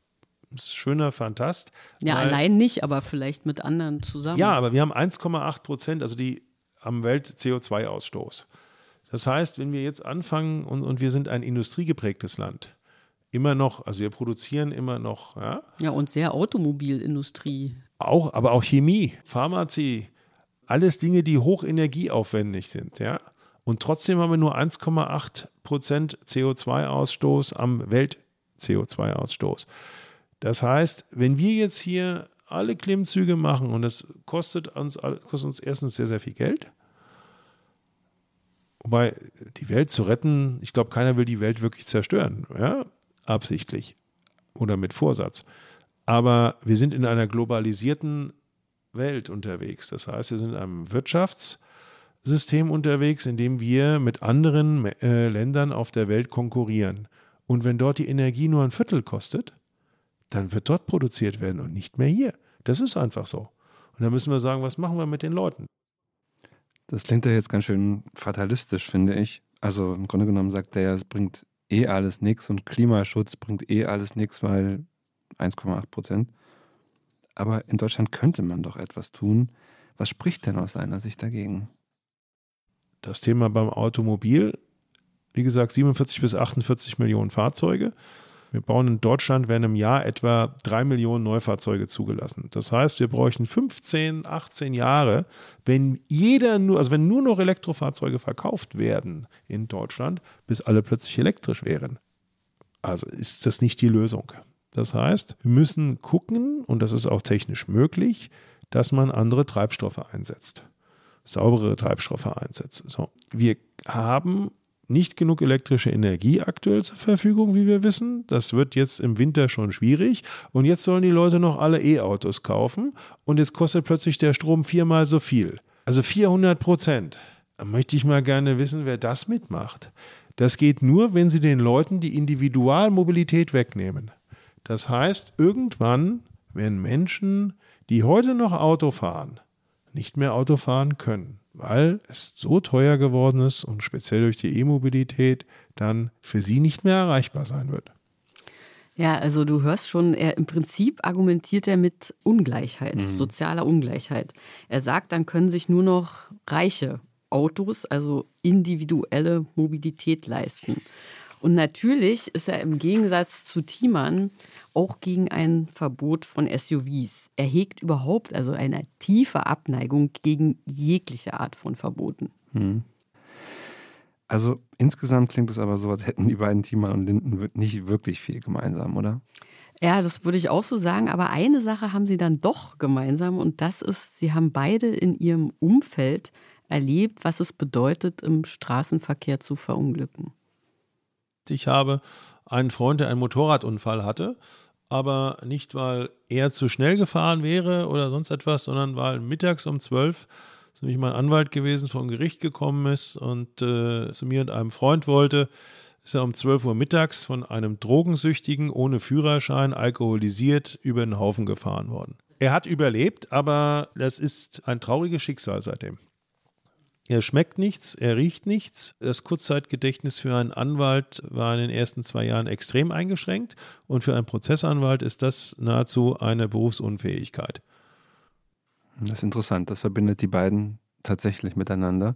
schöner Fantast. Ja, weil, allein nicht, aber vielleicht mit anderen zusammen. Ja, aber wir haben 1,8 Prozent, also die am Welt-CO2-Ausstoß. Das heißt, wenn wir jetzt anfangen und, und wir sind ein industriegeprägtes Land, immer noch, also wir produzieren immer noch. Ja, ja und sehr Automobilindustrie. Auch, aber auch Chemie, Pharmazie, alles Dinge, die hochenergieaufwendig sind, ja. Und trotzdem haben wir nur 1,8 Prozent CO2-Ausstoß am Welt-CO2-Ausstoß. Das heißt, wenn wir jetzt hier alle Klimmzüge machen und das kostet uns, kostet uns erstens sehr, sehr viel Geld. Wobei die Welt zu retten, ich glaube, keiner will die Welt wirklich zerstören, ja, absichtlich oder mit Vorsatz. Aber wir sind in einer globalisierten Welt unterwegs. Das heißt, wir sind in einem Wirtschaftssystem unterwegs, in dem wir mit anderen äh, Ländern auf der Welt konkurrieren. Und wenn dort die Energie nur ein Viertel kostet, dann wird dort produziert werden und nicht mehr hier. Das ist einfach so. Und dann müssen wir sagen, was machen wir mit den Leuten? Das klingt ja jetzt ganz schön fatalistisch, finde ich. Also im Grunde genommen sagt er ja, es bringt eh alles nichts und Klimaschutz bringt eh alles nichts, weil 1,8 Prozent. Aber in Deutschland könnte man doch etwas tun. Was spricht denn aus seiner Sicht dagegen? Das Thema beim Automobil, wie gesagt, 47 bis 48 Millionen Fahrzeuge. Wir bauen in Deutschland, werden im Jahr etwa drei Millionen Neufahrzeuge zugelassen. Das heißt, wir bräuchten 15, 18 Jahre, wenn jeder nur, also wenn nur noch Elektrofahrzeuge verkauft werden in Deutschland, bis alle plötzlich elektrisch wären. Also ist das nicht die Lösung. Das heißt, wir müssen gucken, und das ist auch technisch möglich, dass man andere Treibstoffe einsetzt. Saubere Treibstoffe einsetzt. So. Wir haben nicht genug elektrische Energie aktuell zur Verfügung, wie wir wissen. Das wird jetzt im Winter schon schwierig. Und jetzt sollen die Leute noch alle E-Autos kaufen. Und jetzt kostet plötzlich der Strom viermal so viel. Also 400 Prozent. Da möchte ich mal gerne wissen, wer das mitmacht. Das geht nur, wenn sie den Leuten die Individualmobilität wegnehmen. Das heißt, irgendwann werden Menschen, die heute noch Auto fahren, nicht mehr Auto fahren können weil es so teuer geworden ist und speziell durch die E-Mobilität dann für sie nicht mehr erreichbar sein wird. Ja, also du hörst schon, er im Prinzip argumentiert er mit Ungleichheit, mhm. sozialer Ungleichheit. Er sagt, dann können sich nur noch reiche Autos, also individuelle Mobilität leisten. Und natürlich ist er im Gegensatz zu Thiemann auch gegen ein Verbot von SUVs. Er hegt überhaupt also eine tiefe Abneigung gegen jegliche Art von Verboten. Hm. Also insgesamt klingt es aber so, als hätten die beiden Thiemann und Linden nicht wirklich viel gemeinsam, oder? Ja, das würde ich auch so sagen. Aber eine Sache haben sie dann doch gemeinsam und das ist, sie haben beide in ihrem Umfeld erlebt, was es bedeutet, im Straßenverkehr zu verunglücken. Ich habe einen Freund, der einen Motorradunfall hatte, aber nicht, weil er zu schnell gefahren wäre oder sonst etwas, sondern weil mittags um zwölf ist nämlich mein Anwalt gewesen, vom Gericht gekommen ist und äh, zu mir und einem Freund wollte, ist er um 12 Uhr mittags von einem Drogensüchtigen ohne Führerschein alkoholisiert über den Haufen gefahren worden. Er hat überlebt, aber das ist ein trauriges Schicksal seitdem. Er schmeckt nichts, er riecht nichts. Das Kurzzeitgedächtnis für einen Anwalt war in den ersten zwei Jahren extrem eingeschränkt und für einen Prozessanwalt ist das nahezu eine Berufsunfähigkeit. Das ist interessant, das verbindet die beiden tatsächlich miteinander.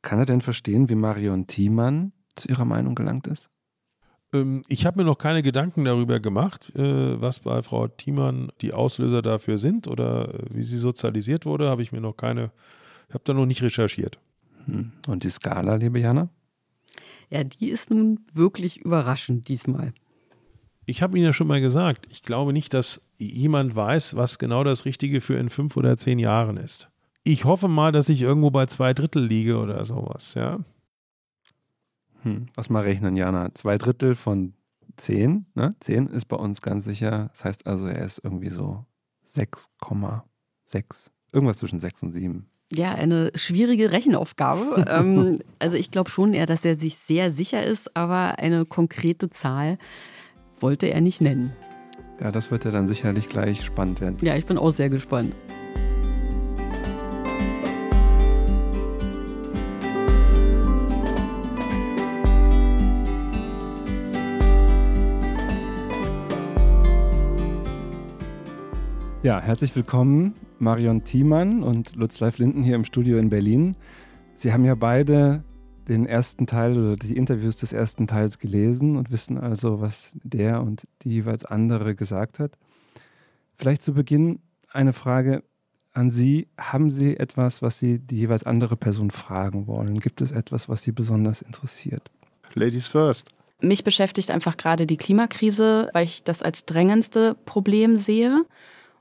Kann er denn verstehen, wie Marion Thiemann zu ihrer Meinung gelangt ist? Ähm, ich habe mir noch keine Gedanken darüber gemacht, äh, was bei Frau Thiemann die Auslöser dafür sind oder äh, wie sie sozialisiert wurde, habe ich mir noch keine, ich habe da noch nicht recherchiert. Hm. Und die Skala, liebe Jana? Ja, die ist nun wirklich überraschend diesmal. Ich habe Ihnen ja schon mal gesagt, ich glaube nicht, dass jemand weiß, was genau das Richtige für in fünf oder zehn Jahren ist. Ich hoffe mal, dass ich irgendwo bei zwei Drittel liege oder sowas, ja. Hm, lass mal rechnen, Jana. Zwei Drittel von zehn, ne? Zehn ist bei uns ganz sicher. Das heißt also, er ist irgendwie so 6,6. Irgendwas zwischen 6 und 7. Ja, eine schwierige Rechenaufgabe. ähm, also ich glaube schon eher, dass er sich sehr sicher ist, aber eine konkrete Zahl wollte er nicht nennen. Ja, das wird ja dann sicherlich gleich spannend werden. Ja, ich bin auch sehr gespannt. Ja, herzlich willkommen, Marion Thiemann und Lutz Leif Linden hier im Studio in Berlin. Sie haben ja beide den ersten Teil oder die Interviews des ersten Teils gelesen und wissen also, was der und die jeweils andere gesagt hat. Vielleicht zu Beginn eine Frage an Sie. Haben Sie etwas, was Sie die jeweils andere Person fragen wollen? Gibt es etwas, was Sie besonders interessiert? Ladies first. Mich beschäftigt einfach gerade die Klimakrise, weil ich das als drängendste Problem sehe.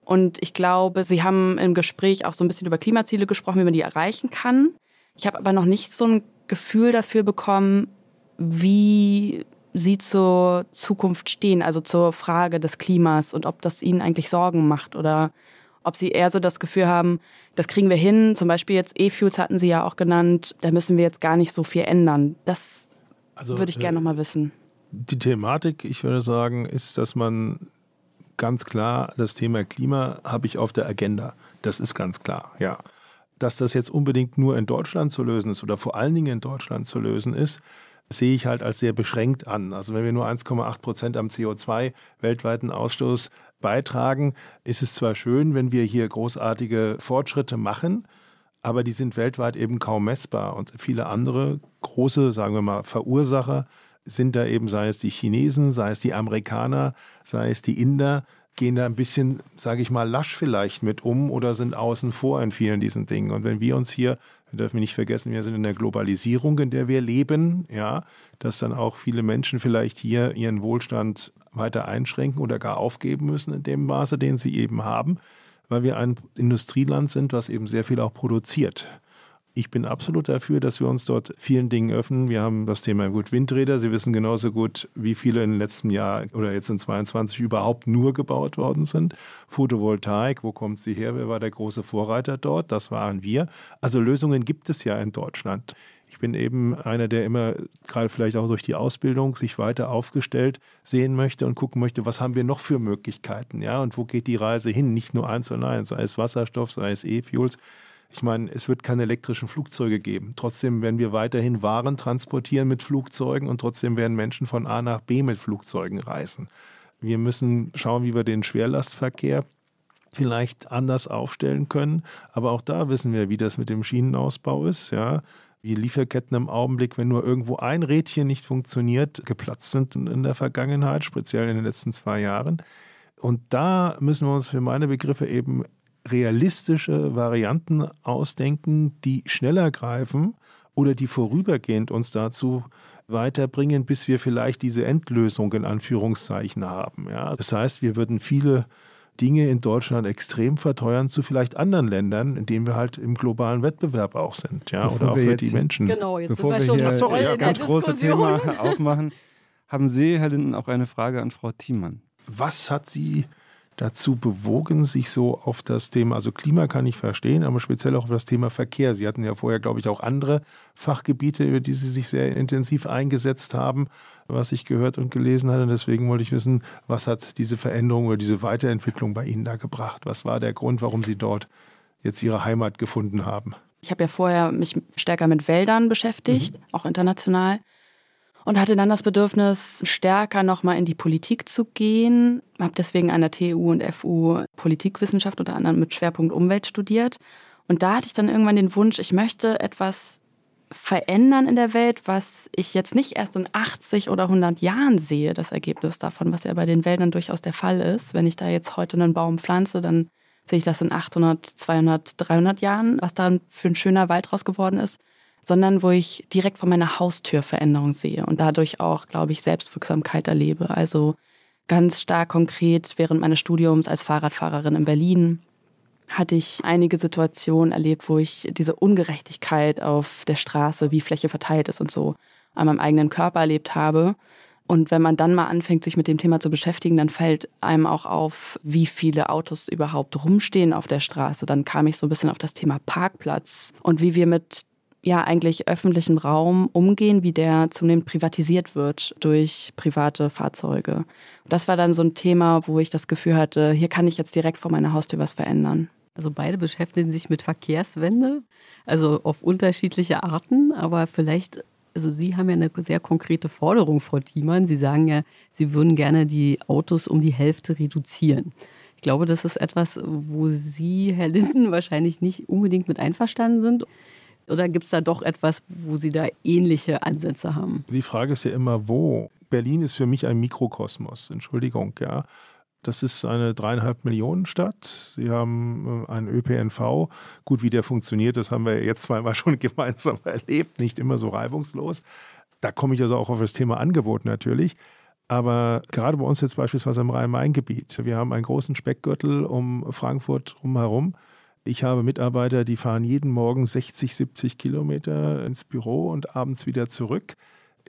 Und ich glaube, Sie haben im Gespräch auch so ein bisschen über Klimaziele gesprochen, wie man die erreichen kann. Ich habe aber noch nicht so ein Gefühl dafür bekommen, wie Sie zur Zukunft stehen, also zur Frage des Klimas und ob das Ihnen eigentlich Sorgen macht oder ob Sie eher so das Gefühl haben, das kriegen wir hin. Zum Beispiel jetzt E-Fuels hatten Sie ja auch genannt, da müssen wir jetzt gar nicht so viel ändern. Das also, würde ich gerne äh, noch mal wissen. Die Thematik, ich würde sagen, ist, dass man ganz klar, das Thema Klima habe ich auf der Agenda. Das ist ganz klar, ja. Dass das jetzt unbedingt nur in Deutschland zu lösen ist oder vor allen Dingen in Deutschland zu lösen ist, sehe ich halt als sehr beschränkt an. Also wenn wir nur 1,8 Prozent am CO2 weltweiten Ausstoß beitragen, ist es zwar schön, wenn wir hier großartige Fortschritte machen, aber die sind weltweit eben kaum messbar. Und viele andere große, sagen wir mal, Verursacher sind da eben, sei es die Chinesen, sei es die Amerikaner, sei es die Inder, gehen da ein bisschen, sage ich mal, lasch vielleicht mit um oder sind außen vor in vielen diesen Dingen. Und wenn wir uns hier, wir dürfen nicht vergessen, wir sind in der Globalisierung, in der wir leben, ja, dass dann auch viele Menschen vielleicht hier ihren Wohlstand weiter einschränken oder gar aufgeben müssen in dem Maße, den sie eben haben, weil wir ein Industrieland sind, was eben sehr viel auch produziert. Ich bin absolut dafür, dass wir uns dort vielen Dingen öffnen. Wir haben das Thema gut Windräder. Sie wissen genauso gut, wie viele im letzten Jahr oder jetzt in 22 überhaupt nur gebaut worden sind. Photovoltaik, wo kommt sie her? Wer war der große Vorreiter dort? Das waren wir. Also Lösungen gibt es ja in Deutschland. Ich bin eben einer, der immer, gerade vielleicht auch durch die Ausbildung, sich weiter aufgestellt sehen möchte und gucken möchte, was haben wir noch für Möglichkeiten, ja, und wo geht die Reise hin? Nicht nur eins und eins, sei es Wasserstoff, sei es E-Fuels. Ich meine, es wird keine elektrischen Flugzeuge geben. Trotzdem werden wir weiterhin Waren transportieren mit Flugzeugen und trotzdem werden Menschen von A nach B mit Flugzeugen reisen. Wir müssen schauen, wie wir den Schwerlastverkehr vielleicht anders aufstellen können. Aber auch da wissen wir, wie das mit dem Schienenausbau ist. Ja, wie Lieferketten im Augenblick, wenn nur irgendwo ein Rädchen nicht funktioniert, geplatzt sind in der Vergangenheit, speziell in den letzten zwei Jahren. Und da müssen wir uns für meine Begriffe eben realistische Varianten ausdenken, die schneller greifen oder die vorübergehend uns dazu weiterbringen, bis wir vielleicht diese Endlösung in Anführungszeichen haben. Ja, das heißt, wir würden viele Dinge in Deutschland extrem verteuern zu vielleicht anderen Ländern, in denen wir halt im globalen Wettbewerb auch sind, ja, bevor oder auch für die Menschen. Genau, jetzt bevor sind wir, wir hier das ganz große Thema aufmachen, haben Sie, Herr Linden, auch eine Frage an Frau Thiemann. Was hat Sie dazu bewogen, sich so auf das Thema, also Klima kann ich verstehen, aber speziell auch auf das Thema Verkehr. Sie hatten ja vorher, glaube ich, auch andere Fachgebiete, über die Sie sich sehr intensiv eingesetzt haben, was ich gehört und gelesen hatte. Deswegen wollte ich wissen, was hat diese Veränderung oder diese Weiterentwicklung bei Ihnen da gebracht? Was war der Grund, warum Sie dort jetzt Ihre Heimat gefunden haben? Ich habe ja vorher mich stärker mit Wäldern beschäftigt, mhm. auch international und hatte dann das Bedürfnis, stärker nochmal in die Politik zu gehen. Habe deswegen an der TU und FU Politikwissenschaft unter anderem mit Schwerpunkt Umwelt studiert. Und da hatte ich dann irgendwann den Wunsch, ich möchte etwas verändern in der Welt, was ich jetzt nicht erst in 80 oder 100 Jahren sehe, das Ergebnis davon, was ja bei den Wäldern durchaus der Fall ist. Wenn ich da jetzt heute einen Baum pflanze, dann sehe ich das in 800, 200, 300 Jahren, was da für ein schöner Wald raus geworden ist, sondern wo ich direkt vor meiner Haustür Veränderung sehe und dadurch auch, glaube ich, Selbstwirksamkeit erlebe. Also ganz stark konkret während meines Studiums als Fahrradfahrerin in Berlin hatte ich einige Situationen erlebt, wo ich diese Ungerechtigkeit auf der Straße, wie Fläche verteilt ist und so, an meinem eigenen Körper erlebt habe. Und wenn man dann mal anfängt, sich mit dem Thema zu beschäftigen, dann fällt einem auch auf, wie viele Autos überhaupt rumstehen auf der Straße. Dann kam ich so ein bisschen auf das Thema Parkplatz und wie wir mit ja eigentlich öffentlichem Raum umgehen, wie der zunehmend privatisiert wird durch private Fahrzeuge. Das war dann so ein Thema, wo ich das Gefühl hatte, hier kann ich jetzt direkt vor meiner Haustür was verändern. Also beide beschäftigen sich mit Verkehrswende, also auf unterschiedliche Arten, aber vielleicht, also Sie haben ja eine sehr konkrete Forderung, Frau Thiemann. Sie sagen ja, Sie würden gerne die Autos um die Hälfte reduzieren. Ich glaube, das ist etwas, wo Sie, Herr Linden, wahrscheinlich nicht unbedingt mit einverstanden sind. Oder gibt es da doch etwas, wo Sie da ähnliche Ansätze haben? Die Frage ist ja immer, wo. Berlin ist für mich ein Mikrokosmos, Entschuldigung, ja. Das ist eine dreieinhalb Millionen Stadt. Sie haben äh, einen ÖPNV. Gut, wie der funktioniert, das haben wir jetzt zweimal schon gemeinsam erlebt, nicht immer so reibungslos. Da komme ich also auch auf das Thema Angebot natürlich. Aber gerade bei uns jetzt beispielsweise im Rhein-Main-Gebiet. Wir haben einen großen Speckgürtel um Frankfurt drumherum. Ich habe Mitarbeiter, die fahren jeden Morgen 60, 70 Kilometer ins Büro und abends wieder zurück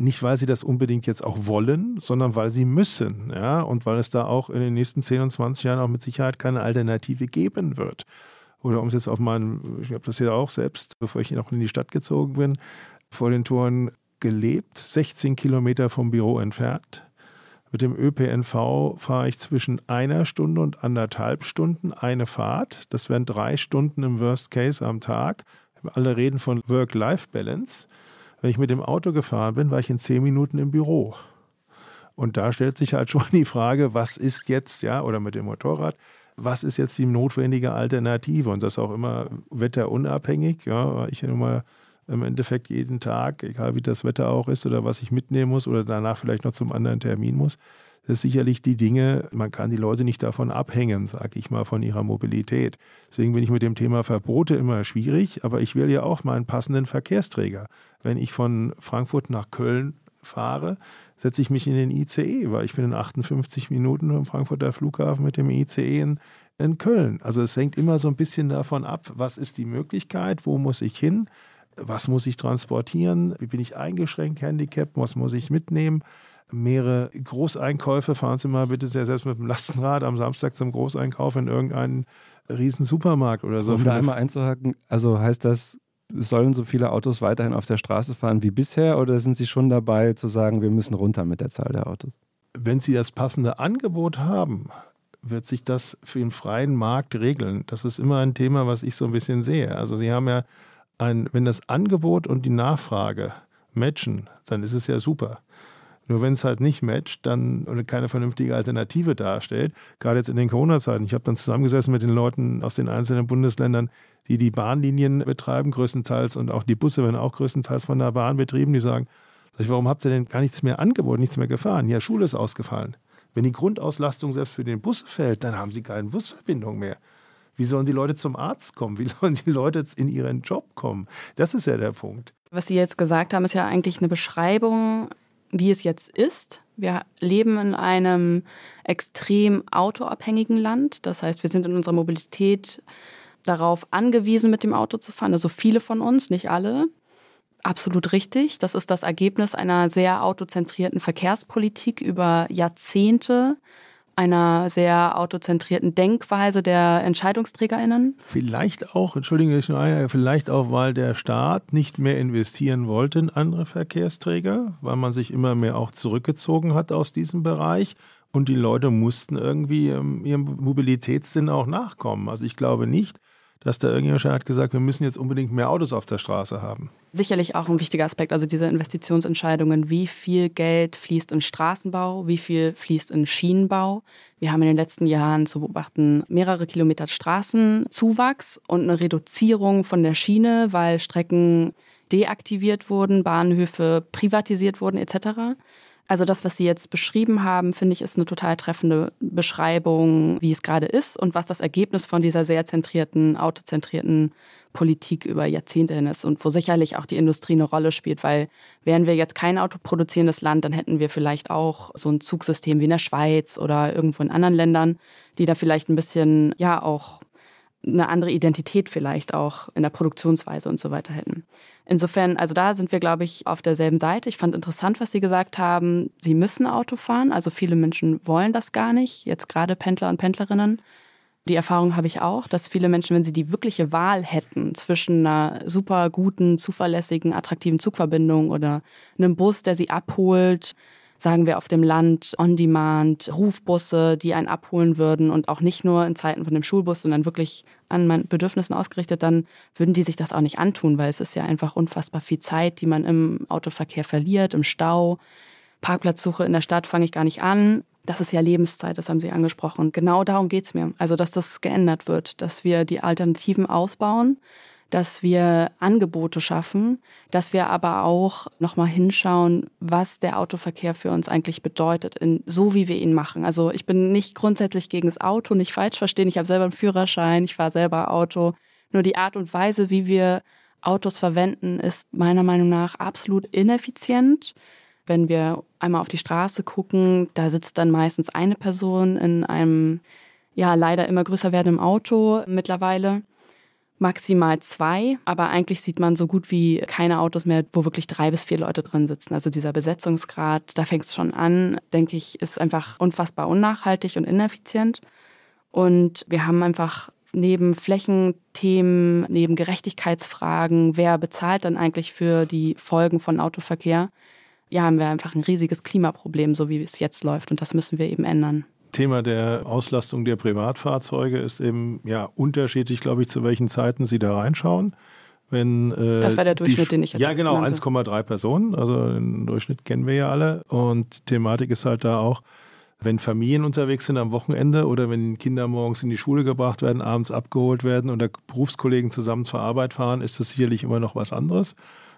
nicht weil sie das unbedingt jetzt auch wollen, sondern weil sie müssen, ja, und weil es da auch in den nächsten 10 und 20 Jahren auch mit Sicherheit keine Alternative geben wird. Oder um es jetzt auf meinen, ich habe das ja auch selbst, bevor ich noch in die Stadt gezogen bin, vor den Toren gelebt, 16 Kilometer vom Büro entfernt. Mit dem ÖPNV fahre ich zwischen einer Stunde und anderthalb Stunden eine Fahrt. Das wären drei Stunden im Worst Case am Tag. Alle reden von Work-Life-Balance. Wenn ich mit dem Auto gefahren bin, war ich in zehn Minuten im Büro. Und da stellt sich halt schon die Frage, was ist jetzt, ja, oder mit dem Motorrad, was ist jetzt die notwendige Alternative? Und das auch immer wetterunabhängig, ja, weil ich ja nun mal im Endeffekt jeden Tag, egal wie das Wetter auch ist oder was ich mitnehmen muss oder danach vielleicht noch zum anderen Termin muss, das ist sicherlich die Dinge, man kann die Leute nicht davon abhängen, sage ich mal, von ihrer Mobilität. Deswegen bin ich mit dem Thema Verbote immer schwierig, aber ich will ja auch mal einen passenden Verkehrsträger. Wenn ich von Frankfurt nach Köln fahre, setze ich mich in den ICE, weil ich bin in 58 Minuten vom Frankfurter Flughafen mit dem ICE in, in Köln. Also es hängt immer so ein bisschen davon ab, was ist die Möglichkeit, wo muss ich hin, was muss ich transportieren, wie bin ich eingeschränkt, Handicap, was muss ich mitnehmen mehrere Großeinkäufe. Fahren Sie mal bitte sehr selbst mit dem Lastenrad am Samstag zum Großeinkauf in irgendeinen riesen Supermarkt oder so. Um da einmal einzuhaken, also heißt das, sollen so viele Autos weiterhin auf der Straße fahren wie bisher oder sind Sie schon dabei zu sagen, wir müssen runter mit der Zahl der Autos? Wenn Sie das passende Angebot haben, wird sich das für den freien Markt regeln. Das ist immer ein Thema, was ich so ein bisschen sehe. Also Sie haben ja ein, wenn das Angebot und die Nachfrage matchen, dann ist es ja super. Nur wenn es halt nicht matcht, dann oder keine vernünftige Alternative darstellt, gerade jetzt in den Corona-Zeiten. Ich habe dann zusammengesessen mit den Leuten aus den einzelnen Bundesländern, die die Bahnlinien betreiben, größtenteils, und auch die Busse werden auch größtenteils von der Bahn betrieben, die sagen, sag ich, warum habt ihr denn gar nichts mehr angeboten, nichts mehr gefahren? Ja, Schule ist ausgefallen. Wenn die Grundauslastung selbst für den Bus fällt, dann haben sie keine Busverbindung mehr. Wie sollen die Leute zum Arzt kommen? Wie sollen die Leute in ihren Job kommen? Das ist ja der Punkt. Was Sie jetzt gesagt haben, ist ja eigentlich eine Beschreibung wie es jetzt ist. Wir leben in einem extrem autoabhängigen Land. Das heißt, wir sind in unserer Mobilität darauf angewiesen, mit dem Auto zu fahren. Also viele von uns, nicht alle. Absolut richtig. Das ist das Ergebnis einer sehr autozentrierten Verkehrspolitik über Jahrzehnte einer sehr autozentrierten Denkweise der EntscheidungsträgerInnen? Vielleicht auch, entschuldigen Sie nur vielleicht auch, weil der Staat nicht mehr investieren wollte in andere Verkehrsträger, weil man sich immer mehr auch zurückgezogen hat aus diesem Bereich und die Leute mussten irgendwie ähm, ihrem Mobilitätssinn auch nachkommen. Also ich glaube nicht, dass da irgendjemand hat gesagt, wir müssen jetzt unbedingt mehr Autos auf der Straße haben. Sicherlich auch ein wichtiger Aspekt, also diese Investitionsentscheidungen, wie viel Geld fließt in Straßenbau, wie viel fließt in Schienenbau. Wir haben in den letzten Jahren zu beobachten mehrere Kilometer Straßenzuwachs und eine Reduzierung von der Schiene, weil Strecken deaktiviert wurden, Bahnhöfe privatisiert wurden etc. Also das, was Sie jetzt beschrieben haben, finde ich, ist eine total treffende Beschreibung, wie es gerade ist und was das Ergebnis von dieser sehr zentrierten, autozentrierten Politik über Jahrzehnte hin ist und wo sicherlich auch die Industrie eine Rolle spielt, weil wären wir jetzt kein autoproduzierendes Land, dann hätten wir vielleicht auch so ein Zugsystem wie in der Schweiz oder irgendwo in anderen Ländern, die da vielleicht ein bisschen, ja, auch eine andere Identität vielleicht auch in der Produktionsweise und so weiter hätten. Insofern, also da sind wir, glaube ich, auf derselben Seite. Ich fand interessant, was Sie gesagt haben. Sie müssen Auto fahren. Also viele Menschen wollen das gar nicht. Jetzt gerade Pendler und Pendlerinnen. Die Erfahrung habe ich auch, dass viele Menschen, wenn sie die wirkliche Wahl hätten zwischen einer super guten, zuverlässigen, attraktiven Zugverbindung oder einem Bus, der sie abholt, sagen wir auf dem Land, On-Demand, Rufbusse, die einen abholen würden und auch nicht nur in Zeiten von dem Schulbus, sondern wirklich an meinen Bedürfnissen ausgerichtet, dann würden die sich das auch nicht antun, weil es ist ja einfach unfassbar viel Zeit, die man im Autoverkehr verliert, im Stau. Parkplatzsuche in der Stadt fange ich gar nicht an. Das ist ja Lebenszeit, das haben Sie angesprochen. Genau darum geht es mir. Also, dass das geändert wird, dass wir die Alternativen ausbauen, dass wir Angebote schaffen, dass wir aber auch nochmal hinschauen, was der Autoverkehr für uns eigentlich bedeutet, in, so wie wir ihn machen. Also ich bin nicht grundsätzlich gegen das Auto, nicht falsch verstehen. Ich habe selber einen Führerschein, ich fahre selber Auto. Nur die Art und Weise, wie wir Autos verwenden, ist meiner Meinung nach absolut ineffizient. Wenn wir einmal auf die Straße gucken, da sitzt dann meistens eine Person in einem ja leider immer größer werdenden Auto mittlerweile maximal zwei, aber eigentlich sieht man so gut wie keine Autos mehr, wo wirklich drei bis vier Leute drin sitzen. Also dieser Besetzungsgrad, da fängt es schon an, denke ich, ist einfach unfassbar unnachhaltig und ineffizient. Und wir haben einfach neben Flächenthemen, neben Gerechtigkeitsfragen, wer bezahlt dann eigentlich für die Folgen von Autoverkehr, ja, haben wir einfach ein riesiges Klimaproblem, so wie es jetzt läuft. Und das müssen wir eben ändern. Thema der Auslastung der Privatfahrzeuge ist eben ja unterschiedlich, glaube ich, zu welchen Zeiten Sie da reinschauen. Wenn, äh, das war der Durchschnitt, den ich jetzt Ja, genau, 1,3 Personen. Also den Durchschnitt kennen wir ja alle. Und Thematik ist halt da auch, wenn Familien unterwegs sind am Wochenende oder wenn Kinder morgens in die Schule gebracht werden, abends abgeholt werden oder Berufskollegen zusammen zur Arbeit fahren, ist das sicherlich immer noch was anderes.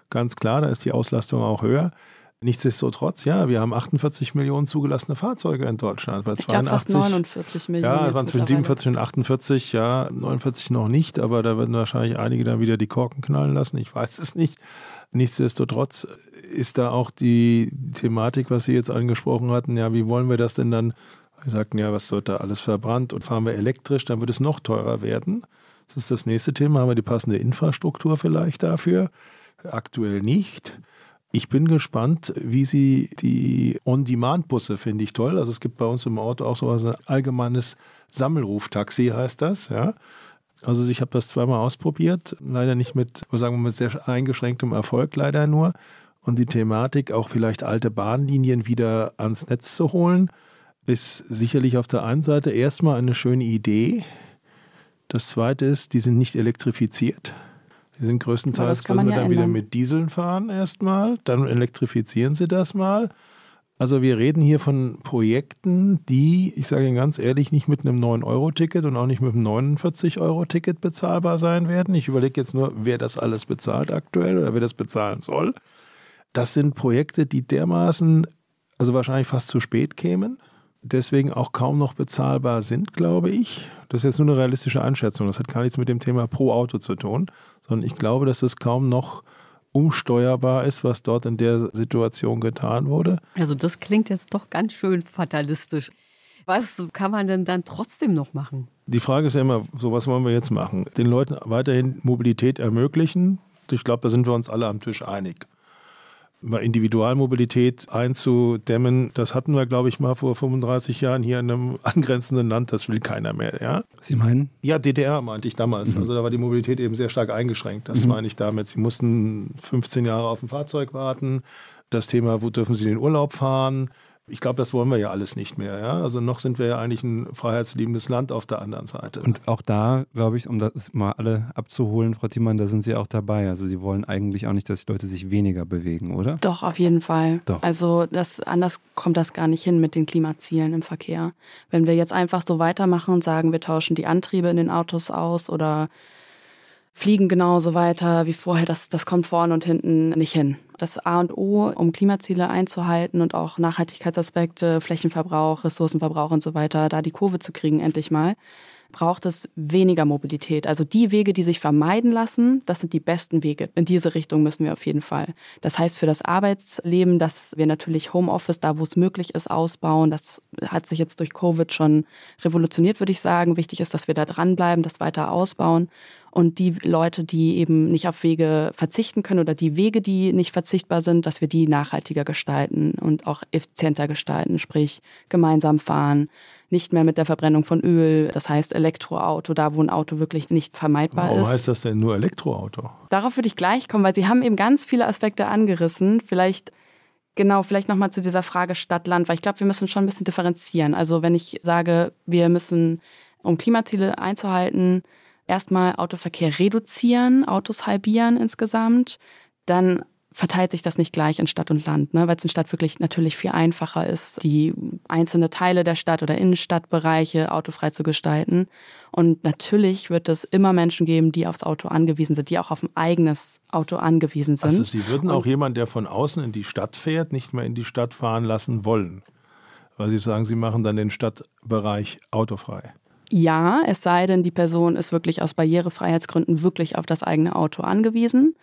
Ganz klar, da ist die Auslastung auch höher. Nichtsdestotrotz, ja, wir haben 48 Millionen zugelassene Fahrzeuge in Deutschland. Bei ich glaube fast 49 Millionen. Ja, waren zwischen 47 und 48, ja, 49 noch nicht, aber da werden wahrscheinlich einige dann wieder die Korken knallen lassen. Ich weiß es nicht. Nichtsdestotrotz ist da auch die Thematik, was Sie jetzt angesprochen hatten, ja, wie wollen wir das denn dann? Wir sagten ja, was wird da alles verbrannt und fahren wir elektrisch, dann wird es noch teurer werden. Das ist das nächste Thema. Haben wir die passende Infrastruktur vielleicht dafür? Aktuell nicht. Ich bin gespannt, wie Sie die On-Demand-Busse, finde ich toll. Also es gibt bei uns im Ort auch sowas, ein allgemeines Sammelruftaxi heißt das, ja. Also ich habe das zweimal ausprobiert, leider nicht mit, sagen wir mit sehr eingeschränktem Erfolg, leider nur. Und die Thematik, auch vielleicht alte Bahnlinien wieder ans Netz zu holen, ist sicherlich auf der einen Seite erstmal eine schöne Idee. Das zweite ist, die sind nicht elektrifiziert. Die sind größtenteils können wir ja dann ändern. wieder mit Dieseln fahren erstmal, dann elektrifizieren sie das mal. Also wir reden hier von Projekten, die, ich sage Ihnen ganz ehrlich, nicht mit einem 9-Euro-Ticket und auch nicht mit einem 49-Euro-Ticket bezahlbar sein werden. Ich überlege jetzt nur, wer das alles bezahlt aktuell oder wer das bezahlen soll. Das sind Projekte, die dermaßen, also wahrscheinlich fast zu spät kämen, deswegen auch kaum noch bezahlbar sind, glaube ich. Das ist jetzt nur eine realistische Einschätzung. Das hat gar nichts mit dem Thema pro Auto zu tun, sondern ich glaube, dass es kaum noch umsteuerbar ist, was dort in der Situation getan wurde. Also das klingt jetzt doch ganz schön fatalistisch. Was kann man denn dann trotzdem noch machen? Die Frage ist ja immer, so was wollen wir jetzt machen? Den Leuten weiterhin Mobilität ermöglichen. Ich glaube, da sind wir uns alle am Tisch einig. Individualmobilität einzudämmen, das hatten wir, glaube ich, mal vor 35 Jahren hier in einem angrenzenden Land. Das will keiner mehr. Ja? Sie meinen? Ja, DDR meinte ich damals. Mhm. Also da war die Mobilität eben sehr stark eingeschränkt. Das mhm. meine ich damit. Sie mussten 15 Jahre auf ein Fahrzeug warten. Das Thema, wo dürfen Sie in den Urlaub fahren? Ich glaube, das wollen wir ja alles nicht mehr. Ja? Also noch sind wir ja eigentlich ein freiheitsliebendes Land auf der anderen Seite. Und auch da, glaube ich, um das mal alle abzuholen, Frau Thiemann, da sind Sie auch dabei. Also Sie wollen eigentlich auch nicht, dass die Leute sich weniger bewegen, oder? Doch, auf jeden Fall. Doch. Also das, anders kommt das gar nicht hin mit den Klimazielen im Verkehr. Wenn wir jetzt einfach so weitermachen und sagen, wir tauschen die Antriebe in den Autos aus oder Fliegen genauso weiter wie vorher. Das, das kommt vorne und hinten nicht hin. Das A und O, um Klimaziele einzuhalten und auch Nachhaltigkeitsaspekte, Flächenverbrauch, Ressourcenverbrauch und so weiter, da die Kurve zu kriegen, endlich mal, braucht es weniger Mobilität. Also die Wege, die sich vermeiden lassen, das sind die besten Wege. In diese Richtung müssen wir auf jeden Fall. Das heißt für das Arbeitsleben, dass wir natürlich Homeoffice da, wo es möglich ist, ausbauen. Das hat sich jetzt durch Covid schon revolutioniert, würde ich sagen. Wichtig ist, dass wir da dranbleiben, das weiter ausbauen. Und die Leute, die eben nicht auf Wege verzichten können oder die Wege, die nicht verzichtbar sind, dass wir die nachhaltiger gestalten und auch effizienter gestalten, sprich gemeinsam fahren, nicht mehr mit der Verbrennung von Öl, das heißt Elektroauto, da wo ein Auto wirklich nicht vermeidbar Warum ist. heißt das denn nur Elektroauto? Darauf würde ich gleich kommen, weil Sie haben eben ganz viele Aspekte angerissen. Vielleicht Genau, vielleicht nochmal zu dieser Frage Stadt-Land, weil ich glaube, wir müssen schon ein bisschen differenzieren. Also wenn ich sage, wir müssen, um Klimaziele einzuhalten, erstmal Autoverkehr reduzieren, Autos halbieren insgesamt, dann verteilt sich das nicht gleich in Stadt und Land, ne? weil es in Stadt wirklich natürlich viel einfacher ist, die einzelne Teile der Stadt oder Innenstadtbereiche autofrei zu gestalten. Und natürlich wird es immer Menschen geben, die aufs Auto angewiesen sind, die auch auf ein eigenes Auto angewiesen sind. Also Sie würden auch jemanden, der von außen in die Stadt fährt, nicht mehr in die Stadt fahren lassen wollen. Weil Sie sagen, Sie machen dann den Stadtbereich autofrei. Ja, es sei denn, die Person ist wirklich aus Barrierefreiheitsgründen wirklich auf das eigene Auto angewiesen.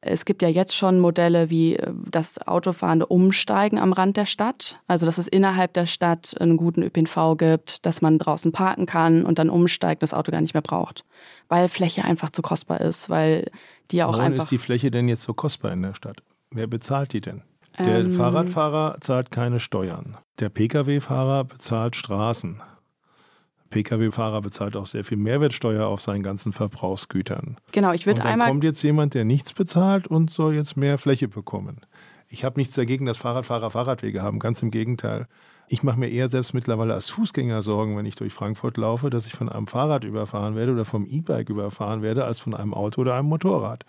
Es gibt ja jetzt schon Modelle wie äh, das Autofahrende Umsteigen am Rand der Stadt. Also, dass es innerhalb der Stadt einen guten ÖPNV gibt, dass man draußen parken kann und dann umsteigt, das Auto gar nicht mehr braucht. Weil Fläche einfach zu kostbar ist, weil die auch Warum einfach. ist die Fläche denn jetzt so kostbar in der Stadt? Wer bezahlt die denn? Der Ähm. Fahrradfahrer zahlt keine Steuern. Der Pkw-Fahrer bezahlt Straßen. Pkw-Fahrer bezahlt auch sehr viel Mehrwertsteuer auf seinen ganzen Verbrauchsgütern. genau, ich würde dann einmal. kommt jetzt jemand, der nichts bezahlt und soll jetzt mehr Fläche bekommen. Ich habe nichts dagegen, dass Fahrradfahrer Fahrradwege haben, ganz im Gegenteil. Ich mache mir eher selbst mittlerweile als Fußgänger Sorgen, wenn ich durch Frankfurt laufe, dass ich von einem Fahrrad überfahren werde oder vom E-Bike überfahren werde, als von einem Auto oder einem Motorrad.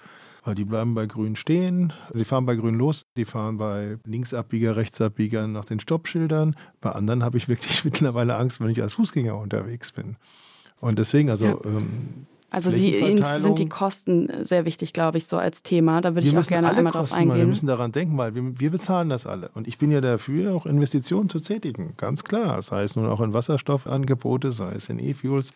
Die bleiben bei Grün stehen, die fahren bei Grün los, die fahren bei Linksabbieger, Rechtsabbieger nach den Stoppschildern. Bei anderen habe ich wirklich mittlerweile Angst, wenn ich als Fußgänger unterwegs bin. Und deswegen, also Ja. ähm, Also Sie, Ihnen sind die Kosten sehr wichtig, glaube ich, so als Thema. Da würde ich auch gerne einmal drauf Kosten mal, Wir eingehen. müssen daran denken, weil wir, wir bezahlen das alle. Und ich bin ja dafür, auch Investitionen zu tätigen. Ganz klar. Sei es nun auch in Wasserstoffangebote, sei es in E-Fuels,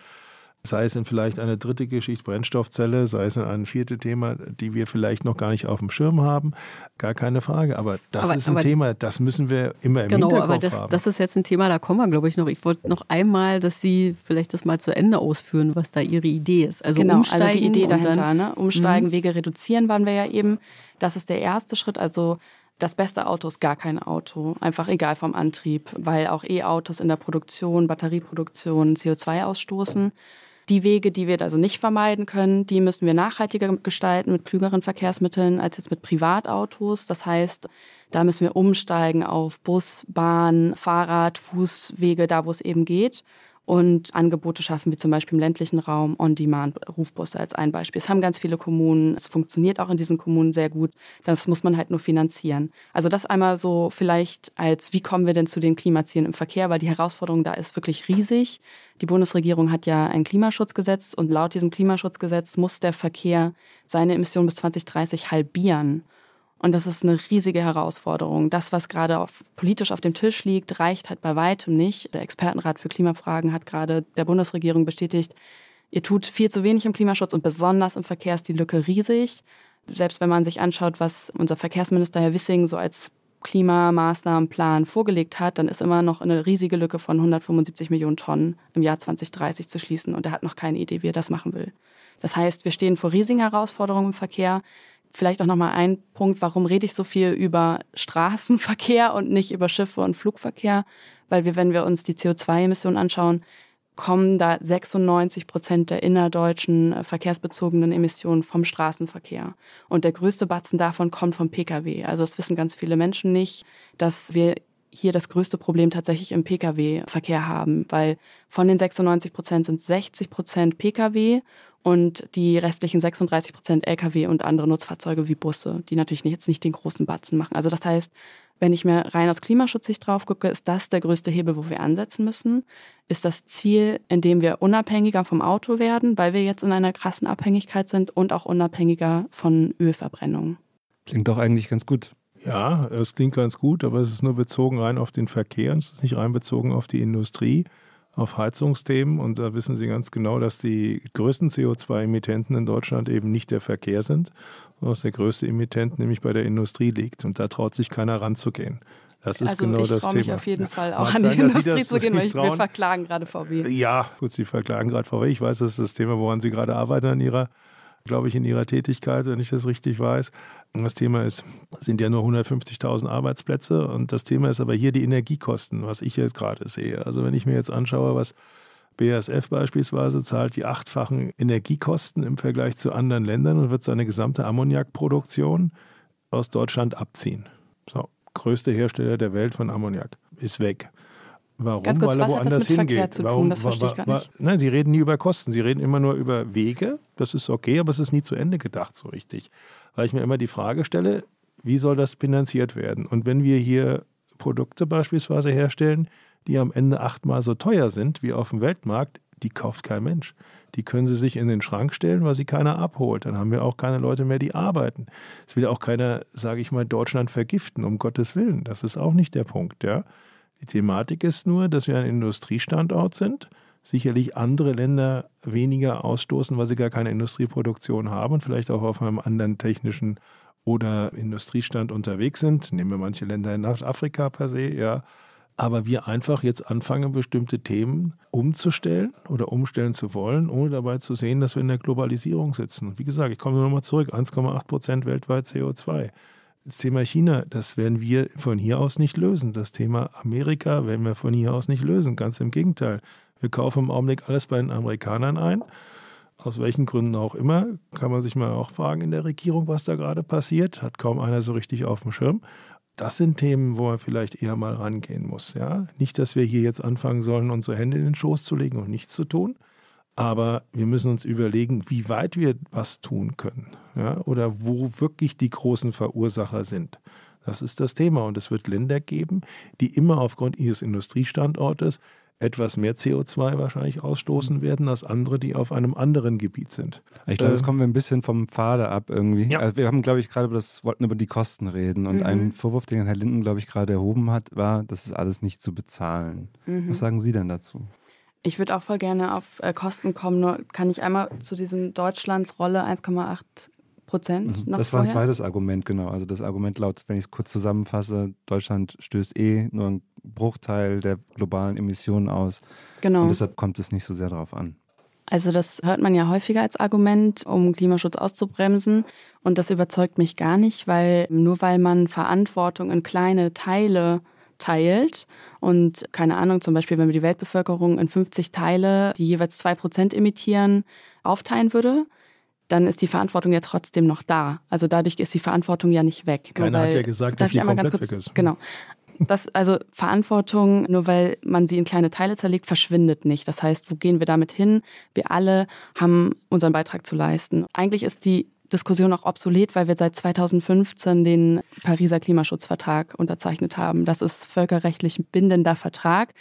sei es in vielleicht eine dritte Geschichte, Brennstoffzelle, sei es in ein viertes Thema, die wir vielleicht noch gar nicht auf dem Schirm haben. Gar keine Frage. Aber das Aber- ist ein aber- Thema, das müssen wir immer im Genau, Hinterkopf aber das, haben. das ist jetzt ein Thema, da kommen wir, glaube ich, noch. Ich wollte noch einmal, dass Sie vielleicht das mal zu Ende ausführen, was da Ihre Idee ist. Also genau, umsteigen also die Idee und dahinter, Dann, ne? Umsteigen, Wege reduzieren waren wir ja eben. Das ist der erste Schritt. Also das beste Auto ist gar kein Auto. Einfach egal vom Antrieb, weil auch E-Autos in der Produktion, Batterieproduktion CO2 ausstoßen. Die Wege, die wir also nicht vermeiden können, die müssen wir nachhaltiger gestalten mit klügeren Verkehrsmitteln als jetzt mit Privatautos. Das heißt, da müssen wir umsteigen auf Bus, Bahn, Fahrrad, Fußwege, da wo es eben geht und Angebote schaffen, wie zum Beispiel im ländlichen Raum On-Demand-Rufbusse als ein Beispiel. Es haben ganz viele Kommunen, es funktioniert auch in diesen Kommunen sehr gut. Das muss man halt nur finanzieren. Also das einmal so vielleicht als, wie kommen wir denn zu den Klimazielen im Verkehr, weil die Herausforderung da ist wirklich riesig. Die Bundesregierung hat ja ein Klimaschutzgesetz und laut diesem Klimaschutzgesetz muss der Verkehr seine Emissionen bis 2030 halbieren. Und das ist eine riesige Herausforderung. Das, was gerade auf, politisch auf dem Tisch liegt, reicht halt bei weitem nicht. Der Expertenrat für Klimafragen hat gerade der Bundesregierung bestätigt, ihr tut viel zu wenig im Klimaschutz und besonders im Verkehr ist die Lücke riesig. Selbst wenn man sich anschaut, was unser Verkehrsminister Herr Wissing so als Klimamaßnahmenplan vorgelegt hat, dann ist immer noch eine riesige Lücke von 175 Millionen Tonnen im Jahr 2030 zu schließen. Und er hat noch keine Idee, wie er das machen will. Das heißt, wir stehen vor riesigen Herausforderungen im Verkehr. Vielleicht auch nochmal ein Punkt, warum rede ich so viel über Straßenverkehr und nicht über Schiffe und Flugverkehr? Weil wir, wenn wir uns die CO2-Emissionen anschauen, kommen da 96 Prozent der innerdeutschen äh, verkehrsbezogenen Emissionen vom Straßenverkehr. Und der größte Batzen davon kommt vom Pkw. Also das wissen ganz viele Menschen nicht, dass wir hier das größte Problem tatsächlich im Pkw-Verkehr haben, weil von den 96 Prozent sind 60 Prozent Pkw und die restlichen 36 Prozent Lkw und andere Nutzfahrzeuge wie Busse, die natürlich jetzt nicht den großen Batzen machen. Also das heißt, Wenn ich mir rein aus Klimaschutzsicht drauf gucke, ist das der größte Hebel, wo wir ansetzen müssen. Ist das Ziel, in dem wir unabhängiger vom Auto werden, weil wir jetzt in einer krassen Abhängigkeit sind und auch unabhängiger von Ölverbrennung. Klingt doch eigentlich ganz gut. Ja, es klingt ganz gut, aber es ist nur bezogen rein auf den Verkehr, es ist nicht rein bezogen auf die Industrie, auf Heizungsthemen. Und da wissen Sie ganz genau, dass die größten CO2-Emittenten in Deutschland eben nicht der Verkehr sind, sondern dass der größte Emittent nämlich bei der Industrie liegt. Und da traut sich keiner ranzugehen. Das ist also genau ich das Thema. Mich auf jeden. Fall auch Mag an sein, die Sie Industrie zu gehen, weil ich, wir verklagen gerade VW. Ja, gut, Sie verklagen gerade VW. Ich weiß, das ist das Thema, woran Sie gerade arbeiten an Ihrer, glaube ich, in Ihrer Tätigkeit, wenn ich das richtig weiß. Das Thema ist, sind ja nur 150.000 Arbeitsplätze und das Thema ist aber hier die Energiekosten, was ich jetzt gerade sehe. Also wenn ich mir jetzt anschaue, was BASF beispielsweise zahlt die achtfachen Energiekosten im Vergleich zu anderen Ländern und wird seine gesamte Ammoniakproduktion aus Deutschland abziehen. So, größte Hersteller der Welt von Ammoniak ist weg. Warum? Ganz kurz, Weil er was hat das woanders mit Verkehr hingeht. zu tun? Warum? Das verstehe ich gar nicht. Nein, Sie reden nie über Kosten. Sie reden immer nur über Wege. Das ist okay, aber es ist nie zu Ende gedacht so richtig. Weil ich mir immer die Frage stelle, wie soll das finanziert werden? Und wenn wir hier Produkte beispielsweise herstellen, die am Ende achtmal so teuer sind wie auf dem Weltmarkt, die kauft kein Mensch. Die können sie sich in den Schrank stellen, weil sie keiner abholt. Dann haben wir auch keine Leute mehr, die arbeiten. Es will auch keiner, sage ich mal, Deutschland vergiften, um Gottes Willen. Das ist auch nicht der Punkt, ja. Die Thematik ist nur, dass wir ein Industriestandort sind, sicherlich andere Länder weniger ausstoßen, weil sie gar keine Industrieproduktion haben und vielleicht auch auf einem anderen technischen oder Industriestand unterwegs sind. Nehmen wir manche Länder in Nordafrika per se, ja. Aber wir einfach jetzt anfangen, bestimmte Themen umzustellen oder umstellen zu wollen, ohne dabei zu sehen, dass wir in der Globalisierung sitzen. Wie gesagt, ich komme nur noch mal zurück, 1,8 Prozent weltweit CO2. Das Thema China, das werden wir von hier aus nicht lösen. Das Thema Amerika werden wir von hier aus nicht lösen. Ganz im Gegenteil. Wir kaufen im Augenblick alles bei den Amerikanern ein. Aus welchen Gründen auch immer, kann man sich mal auch fragen in der Regierung, was da gerade passiert. Hat kaum einer so richtig auf dem Schirm. Das sind Themen, wo man vielleicht eher mal rangehen muss. Ja? Nicht, dass wir hier jetzt anfangen sollen, unsere Hände in den Schoß zu legen und nichts zu tun. Aber wir müssen uns überlegen, wie weit wir was tun können. Ja? Oder wo wirklich die großen Verursacher sind. Das ist das Thema. Und es wird Länder geben, die immer aufgrund ihres Industriestandortes etwas mehr CO2 wahrscheinlich ausstoßen werden als andere, die auf einem anderen Gebiet sind. Ich glaube, jetzt Ähm, kommen wir ein bisschen vom Pfade ab irgendwie. Ja. Also wir haben, glaube ich, gerade über das, wollten über die Kosten reden. Und Mhm. ein Vorwurf, den Herr Linden, glaube ich, gerade erhoben hat, war, das ist alles nicht zu bezahlen. Mhm. Was sagen Sie denn dazu? Ich würde auch voll gerne auf äh, Kosten kommen, nur kann ich einmal zu diesem Deutschlands Rolle 1,8 Prozent noch Mhm. das war ein vorher? zweites Argument, genau. Also das Argument laut, wenn ich es kurz zusammenfasse, Deutschland stößt eh nur einen Bruchteil der globalen Emissionen aus. Genau. Und deshalb kommt es nicht so sehr darauf an. Also das hört man ja häufiger als Argument, um Klimaschutz auszubremsen. Und das überzeugt mich gar nicht, weil nur weil man Verantwortung in kleine Teile teilt und keine Ahnung, zum Beispiel, wenn wir die Weltbevölkerung in 50 Teile, die jeweils zwei Prozent emittieren, aufteilen würde, dann ist die Verantwortung ja trotzdem noch da. Also dadurch ist die Verantwortung ja nicht weg. Keiner hat weil- ja gesagt, dass die komplett kurz, weg ist. Genau. Das, also Verantwortung, nur weil man sie in kleine Teile zerlegt, verschwindet nicht. Das heißt, wo gehen wir damit hin? Wir alle haben unseren Beitrag zu leisten. Eigentlich ist die Diskussion auch obsolet, weil wir seit 2015 den Pariser Klimaschutzvertrag unterzeichnet haben. Das ist völkerrechtlich bindender Vertrag.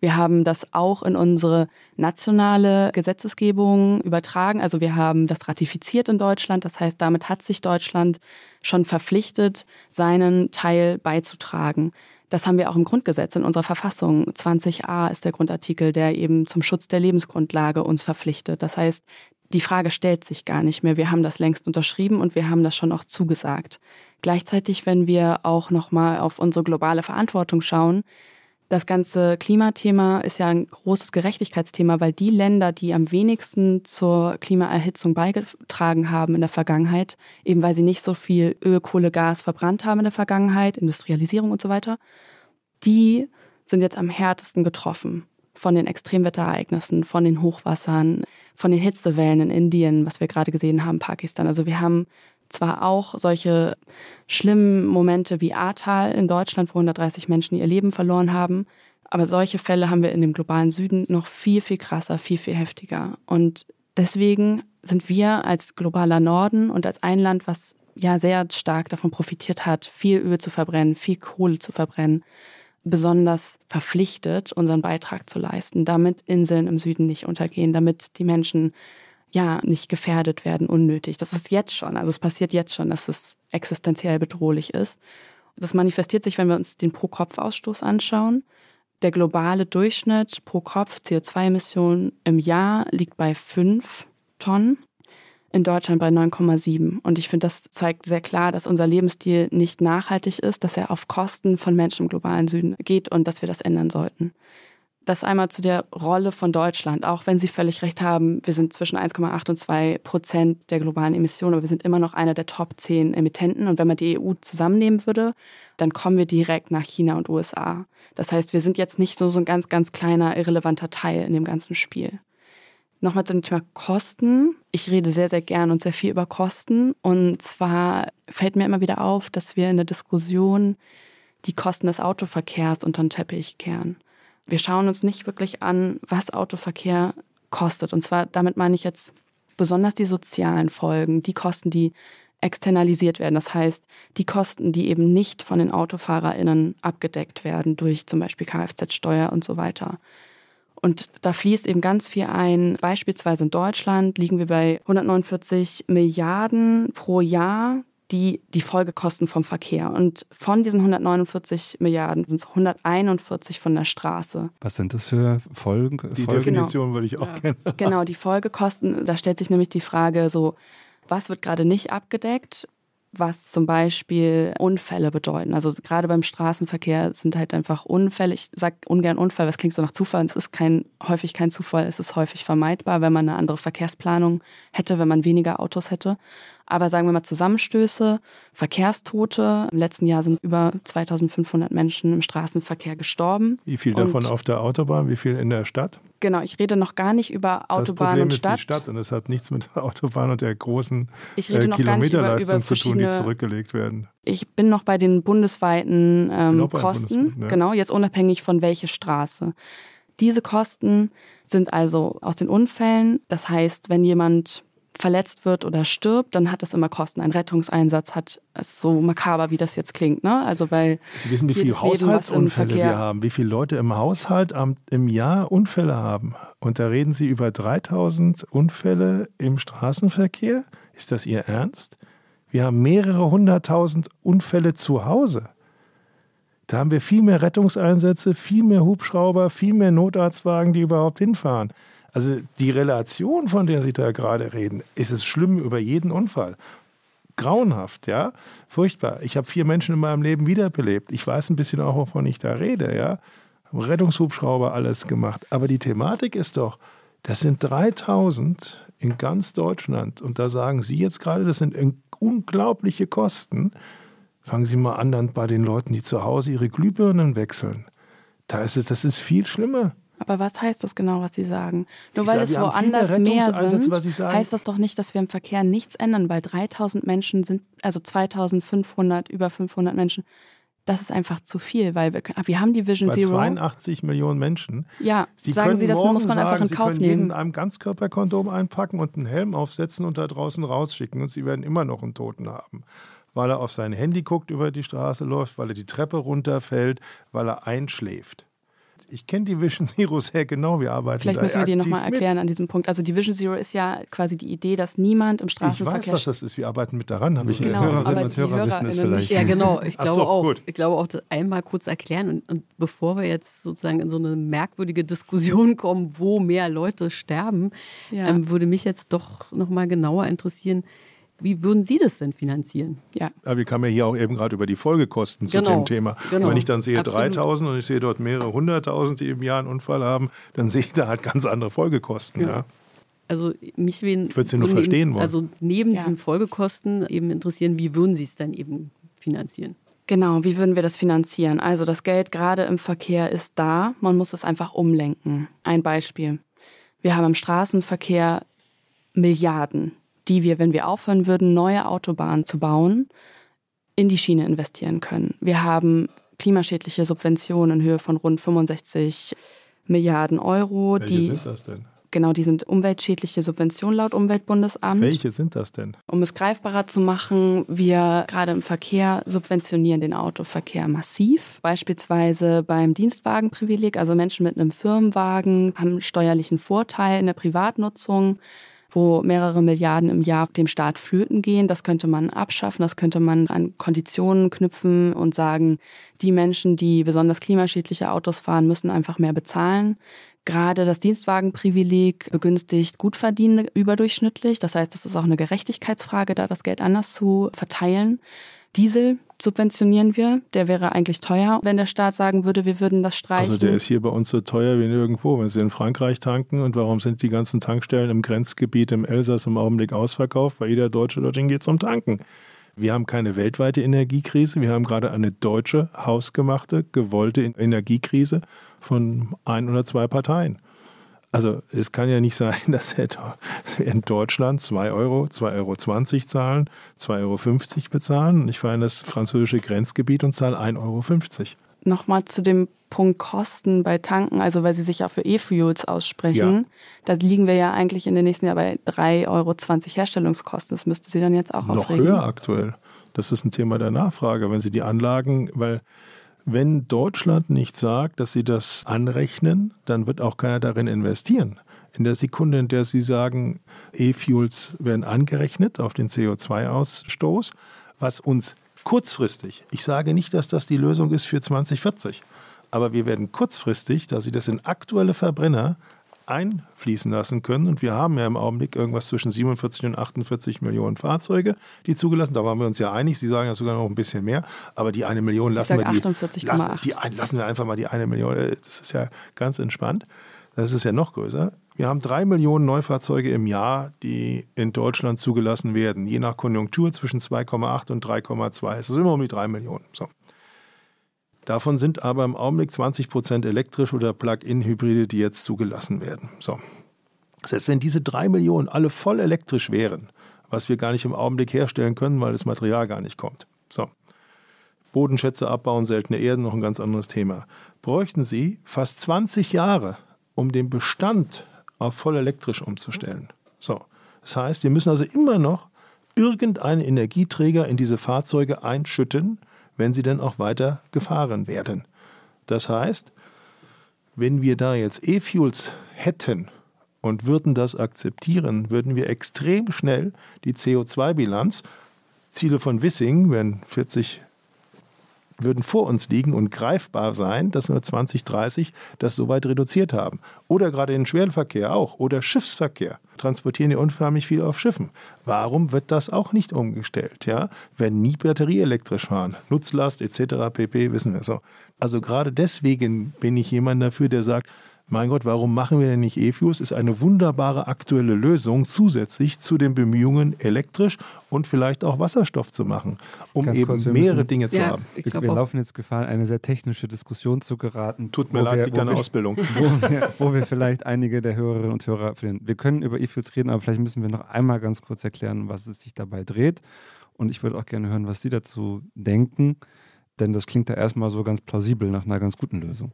Wir haben das auch in unsere nationale Gesetzesgebung übertragen. Also wir haben das ratifiziert in Deutschland. Das heißt, damit hat sich Deutschland schon verpflichtet, seinen Teil beizutragen. Das haben wir auch im Grundgesetz, in unserer Verfassung. 20a ist der Grundartikel, der eben zum Schutz der Lebensgrundlage uns verpflichtet. Das heißt, die Frage stellt sich gar nicht mehr. Wir haben das längst unterschrieben und wir haben das schon auch zugesagt. Gleichzeitig, wenn wir auch nochmal auf unsere globale Verantwortung schauen, das ganze Klimathema ist ja ein großes Gerechtigkeitsthema, weil die Länder, die am wenigsten zur Klimaerhitzung beigetragen haben in der Vergangenheit, eben weil sie nicht so viel Öl, Kohle, Gas verbrannt haben in der Vergangenheit, Industrialisierung und so weiter, die sind jetzt am härtesten getroffen von den Extremwetterereignissen, von den Hochwassern, von den Hitzewellen in Indien, was wir gerade gesehen haben, Pakistan. Also wir haben zwar auch solche schlimmen Momente wie Ahrtal in Deutschland, wo 130 Menschen ihr Leben verloren haben, aber solche Fälle haben wir in dem globalen Süden noch viel, viel krasser, viel, viel heftiger. Und deswegen sind wir als globaler Norden und als ein Land, was ja sehr stark davon profitiert hat, viel Öl zu verbrennen, viel Kohle zu verbrennen, besonders verpflichtet, unseren Beitrag zu leisten, damit Inseln im Süden nicht untergehen, damit die Menschen ja nicht gefährdet werden unnötig. Das ist jetzt schon, also es passiert jetzt schon, dass es existenziell bedrohlich ist. Das manifestiert sich, wenn wir uns den Pro-Kopf-Ausstoß anschauen. Der globale Durchschnitt pro Kopf CO2-Emissionen im Jahr liegt bei 5 Tonnen, in Deutschland bei 9,7. Und ich finde, das zeigt sehr klar, dass unser Lebensstil nicht nachhaltig ist, dass er auf Kosten von Menschen im globalen Süden geht und dass wir das ändern sollten. Das einmal zu der Rolle von Deutschland. Auch wenn Sie völlig recht haben, wir sind zwischen 1,8 und 2 Prozent der globalen Emissionen, aber wir sind immer noch einer der Top 10 Emittenten. Und wenn man die EU zusammennehmen würde, dann kommen wir direkt nach China und USA. Das heißt, wir sind jetzt nicht so, so ein ganz, ganz kleiner, irrelevanter Teil in dem ganzen Spiel. Nochmal zum Thema Kosten. Ich rede sehr, sehr gern und sehr viel über Kosten. Und zwar fällt mir immer wieder auf, dass wir in der Diskussion die Kosten des Autoverkehrs unter den Teppich kehren wir schauen uns nicht wirklich an, was Autoverkehr kostet. Und zwar, damit meine ich jetzt besonders die sozialen Folgen, die Kosten, die externalisiert werden. Das heißt, die Kosten, die eben nicht von den AutofahrerInnen abgedeckt werden durch zum Beispiel Kfz-Steuer und so weiter. Und da fließt eben ganz viel ein. Beispielsweise in Deutschland liegen wir bei 149 Milliarden pro Jahr die die Folgekosten vom Verkehr. Und von diesen 149 Milliarden sind es 141 von der Straße. Was sind das für Folgen? Die Folgen? Definition genau. würde ich auch ja. kennen. Genau, die Folgekosten, da stellt sich nämlich die Frage so, was wird gerade nicht abgedeckt? Was zum Beispiel Unfälle bedeuten. Also gerade beim Straßenverkehr sind halt einfach Unfälle. Ich sage ungern Unfall, was klingt so nach Zufall. Es ist kein, häufig kein Zufall, es ist häufig vermeidbar, wenn man eine andere Verkehrsplanung hätte, wenn man weniger Autos hätte. Aber sagen wir mal Zusammenstöße, Verkehrstote. Im letzten Jahr sind über 2500 Menschen im Straßenverkehr gestorben. Wie viel davon auf der Autobahn, wie viel in der Stadt? Genau, ich rede noch gar nicht über Autobahn und Stadt. Das Problem ist die Stadt und es hat nichts mit der Autobahn und der großen äh, Kilometerleistung über, über zu tun, die zurückgelegt werden. Ich bin noch bei den bundesweiten ähm, Kosten, ja. genau, jetzt unabhängig von welcher Straße. Diese Kosten sind also aus den Unfällen. Das heißt, wenn jemand verletzt wird oder stirbt, dann hat das immer Kosten. Ein Rettungseinsatz hat es so makaber, wie das jetzt klingt. Ne? Also weil Sie wissen, wie viele Haushaltsunfälle wir haben, wie viele Leute im Haushalt am, im Jahr Unfälle haben. Und da reden Sie über 3000 Unfälle im Straßenverkehr. Ist das Ihr Ernst? Wir haben mehrere hunderttausend Unfälle zu Hause. Da haben wir viel mehr Rettungseinsätze, viel mehr Hubschrauber, viel mehr Notarztwagen, die überhaupt hinfahren. Also die Relation, von der Sie da gerade reden, ist es schlimm über jeden Unfall. Grauenhaft, ja, furchtbar. Ich habe vier Menschen in meinem Leben wiederbelebt. Ich weiß ein bisschen auch, wovon ich da rede, ja. Rettungshubschrauber alles gemacht. Aber die Thematik ist doch, das sind 3000 in ganz Deutschland. Und da sagen Sie jetzt gerade, das sind unglaubliche Kosten. Fangen Sie mal an dann bei den Leuten, die zu Hause ihre Glühbirnen wechseln. Da ist es, das ist viel schlimmer. Aber was heißt das genau, was Sie sagen? Nur ich weil sage, es woanders mehr sind, heißt das doch nicht, dass wir im Verkehr nichts ändern, weil 3000 Menschen sind, also 2500, über 500 Menschen, das ist einfach zu viel, weil wir, wir haben die Vision Bei Zero. 82 Millionen Menschen. Ja, Sie sagen Sie, das muss man einfach in Kauf Sie können nehmen. jeden einem Ganzkörperkondom einpacken und einen Helm aufsetzen und da draußen rausschicken und Sie werden immer noch einen Toten haben. Weil er auf sein Handy guckt, über die Straße läuft, weil er die Treppe runterfällt, weil er einschläft ich kenne die Vision Zero sehr genau. Wir arbeiten Vielleicht müssen wir die nochmal erklären mit. an diesem Punkt. Also die Vision Zero ist ja quasi die Idee, dass niemand im Straßenverkehr... Ich weiß, was das ist. Wir arbeiten mit daran. Habe ich genau, Hörerinnen und Hörer wissen es vielleicht. Ja, genau. Ich glaube so, auch. Gut. Ich glaube auch, einmal kurz erklären. Und, und bevor wir jetzt sozusagen in so eine merkwürdige Diskussion kommen, wo mehr Leute sterben, ja. ähm, würde mich jetzt doch nochmal genauer interessieren, wie würden Sie das denn finanzieren? Ja. ja wir kamen ja hier auch eben gerade über die Folgekosten zu genau, dem Thema. Genau, Wenn ich dann sehe absolut. 3000 und ich sehe dort mehrere hunderttausend, die im Jahr einen Unfall haben, dann sehe ich da halt ganz andere Folgekosten. Ja. ja. Also mich wen, ich würde Sie nur verstehen wollen. Also neben ja. diesen Folgekosten eben interessieren, wie würden Sie es dann eben finanzieren? Genau, wie würden wir das finanzieren? Also das Geld gerade im Verkehr ist da, man muss es einfach umlenken. Ein Beispiel. Wir haben im Straßenverkehr Milliarden, die wir, wenn wir aufhören würden, neue Autobahnen zu bauen, in die Schiene investieren können. Wir haben klimaschädliche Subventionen in Höhe von rund 65 Milliarden Euro. Welche die sind das denn? Genau, die sind umweltschädliche Subventionen laut Umweltbundesamt. Welche sind das denn? Um es greifbarer zu machen, wir gerade im Verkehr subventionieren den Autoverkehr massiv. Beispielsweise beim Dienstwagenprivileg, also Menschen mit einem Firmenwagen haben steuerlichen Vorteil in der Privatnutzung wo mehrere Milliarden im Jahr dem Staat flöten gehen. Das könnte man abschaffen, das könnte man an Konditionen knüpfen und sagen, die Menschen, die besonders klimaschädliche Autos fahren, müssen einfach mehr bezahlen. Gerade das Dienstwagenprivileg begünstigt Gutverdienende überdurchschnittlich. Das heißt, das ist auch eine Gerechtigkeitsfrage, da das Geld anders zu verteilen. Diesel subventionieren wir. Der wäre eigentlich teuer, wenn der Staat sagen würde, wir würden das streichen. Also der ist hier bei uns so teuer wie nirgendwo. Wenn Sie in Frankreich tanken und warum sind die ganzen Tankstellen im Grenzgebiet im Elsass im Augenblick ausverkauft? Weil jeder Deutsche dorthin geht zum Tanken. Wir haben keine weltweite Energiekrise, wir haben gerade eine deutsche, hausgemachte, gewollte Energiekrise von ein oder zwei Parteien. Also es kann ja nicht sein, dass wir in Deutschland 2 Euro, 2,20 Euro zahlen, 2,50 Euro bezahlen und ich fahre in das französische Grenzgebiet und zahle 1,50 Euro. Nochmal zu dem Punkt Kosten bei Tanken, also weil Sie sich ja für E-Fuels aussprechen, ja. da liegen wir ja eigentlich in den nächsten Jahren bei 3,20 Euro Herstellungskosten. Das müsste Sie dann jetzt auch Noch aufregen. höher aktuell. Das ist ein Thema der Nachfrage. Wenn Sie die Anlagen, weil wenn Deutschland nicht sagt, dass sie das anrechnen, dann wird auch keiner darin investieren. In der Sekunde, in der Sie sagen, E-Fuels werden angerechnet auf den CO2-Ausstoß, was uns kurzfristig, ich sage nicht, dass das die Lösung ist für 2040, aber wir werden kurzfristig, da Sie das in aktuelle Verbrenner einfließen lassen können. Und wir haben ja im Augenblick irgendwas zwischen 47 und 48 Millionen Fahrzeuge, die zugelassen. Da waren wir uns ja einig. Sie sagen ja sogar noch ein bisschen mehr. Aber die eine Million lassen wir die, lassen, die, lassen wir einfach mal die eine Million. Äh, das ist ja ganz entspannt. Das ist ja noch größer. Wir haben drei Millionen Neufahrzeuge im Jahr, die in Deutschland zugelassen werden. Je nach Konjunktur zwischen 2,8 und 3,2. Es ist immer um die drei Millionen. So. Davon sind aber im Augenblick 20 Prozent elektrisch oder Plug-in-Hybride, die jetzt zugelassen werden. So. Das heißt, wenn diese drei Millionen alle voll elektrisch wären, was wir gar nicht im Augenblick herstellen können, weil das Material gar nicht kommt. So. Bodenschätze abbauen, seltene Erden, noch ein ganz anderes Thema. Bräuchten Sie fast 20 Jahre, um den Bestand auf voll elektrisch umzustellen. So. Das heißt, wir müssen also immer noch irgendeinen Energieträger in diese Fahrzeuge einschütten, wenn sie denn auch weiter gefahren werden. Das heißt, wenn wir da jetzt E-Fuels hätten und würden das akzeptieren, würden wir extrem schnell die CO2-Bilanz, Ziele von Wissing, wenn 40 würden vor uns liegen und greifbar sein, dass wir 2030 das so weit reduziert haben. Oder gerade den Schwerverkehr auch. Oder Schiffsverkehr. Transportieren ja unförmlich viel auf Schiffen. Warum wird das auch nicht umgestellt? Ja? Wenn nie batterieelektrisch fahren, Nutzlast etc. pp. wissen wir so. Also gerade deswegen bin ich jemand dafür, der sagt, mein Gott, warum machen wir denn nicht E-Fuels? Ist eine wunderbare aktuelle Lösung zusätzlich zu den Bemühungen, elektrisch und vielleicht auch Wasserstoff zu machen, um Ganz eben kurz, mehrere müssen, Dinge zu ja, haben. Wir, wir laufen jetzt Gefahr, eine sehr technische Diskussion zu geraten. Tut mir leid, liegt an Ausbildung. Wo wir, wo wir, vielleicht einige der Hörerinnen und Hörer verlieren. Wir können über E-Fuels reden, aber vielleicht müssen wir noch einmal ganz kurz erklären, was es sich dabei dreht. Und ich würde auch gerne hören, was Sie dazu denken, denn das klingt ja erstmal so ganz plausibel nach einer ganz guten Lösung.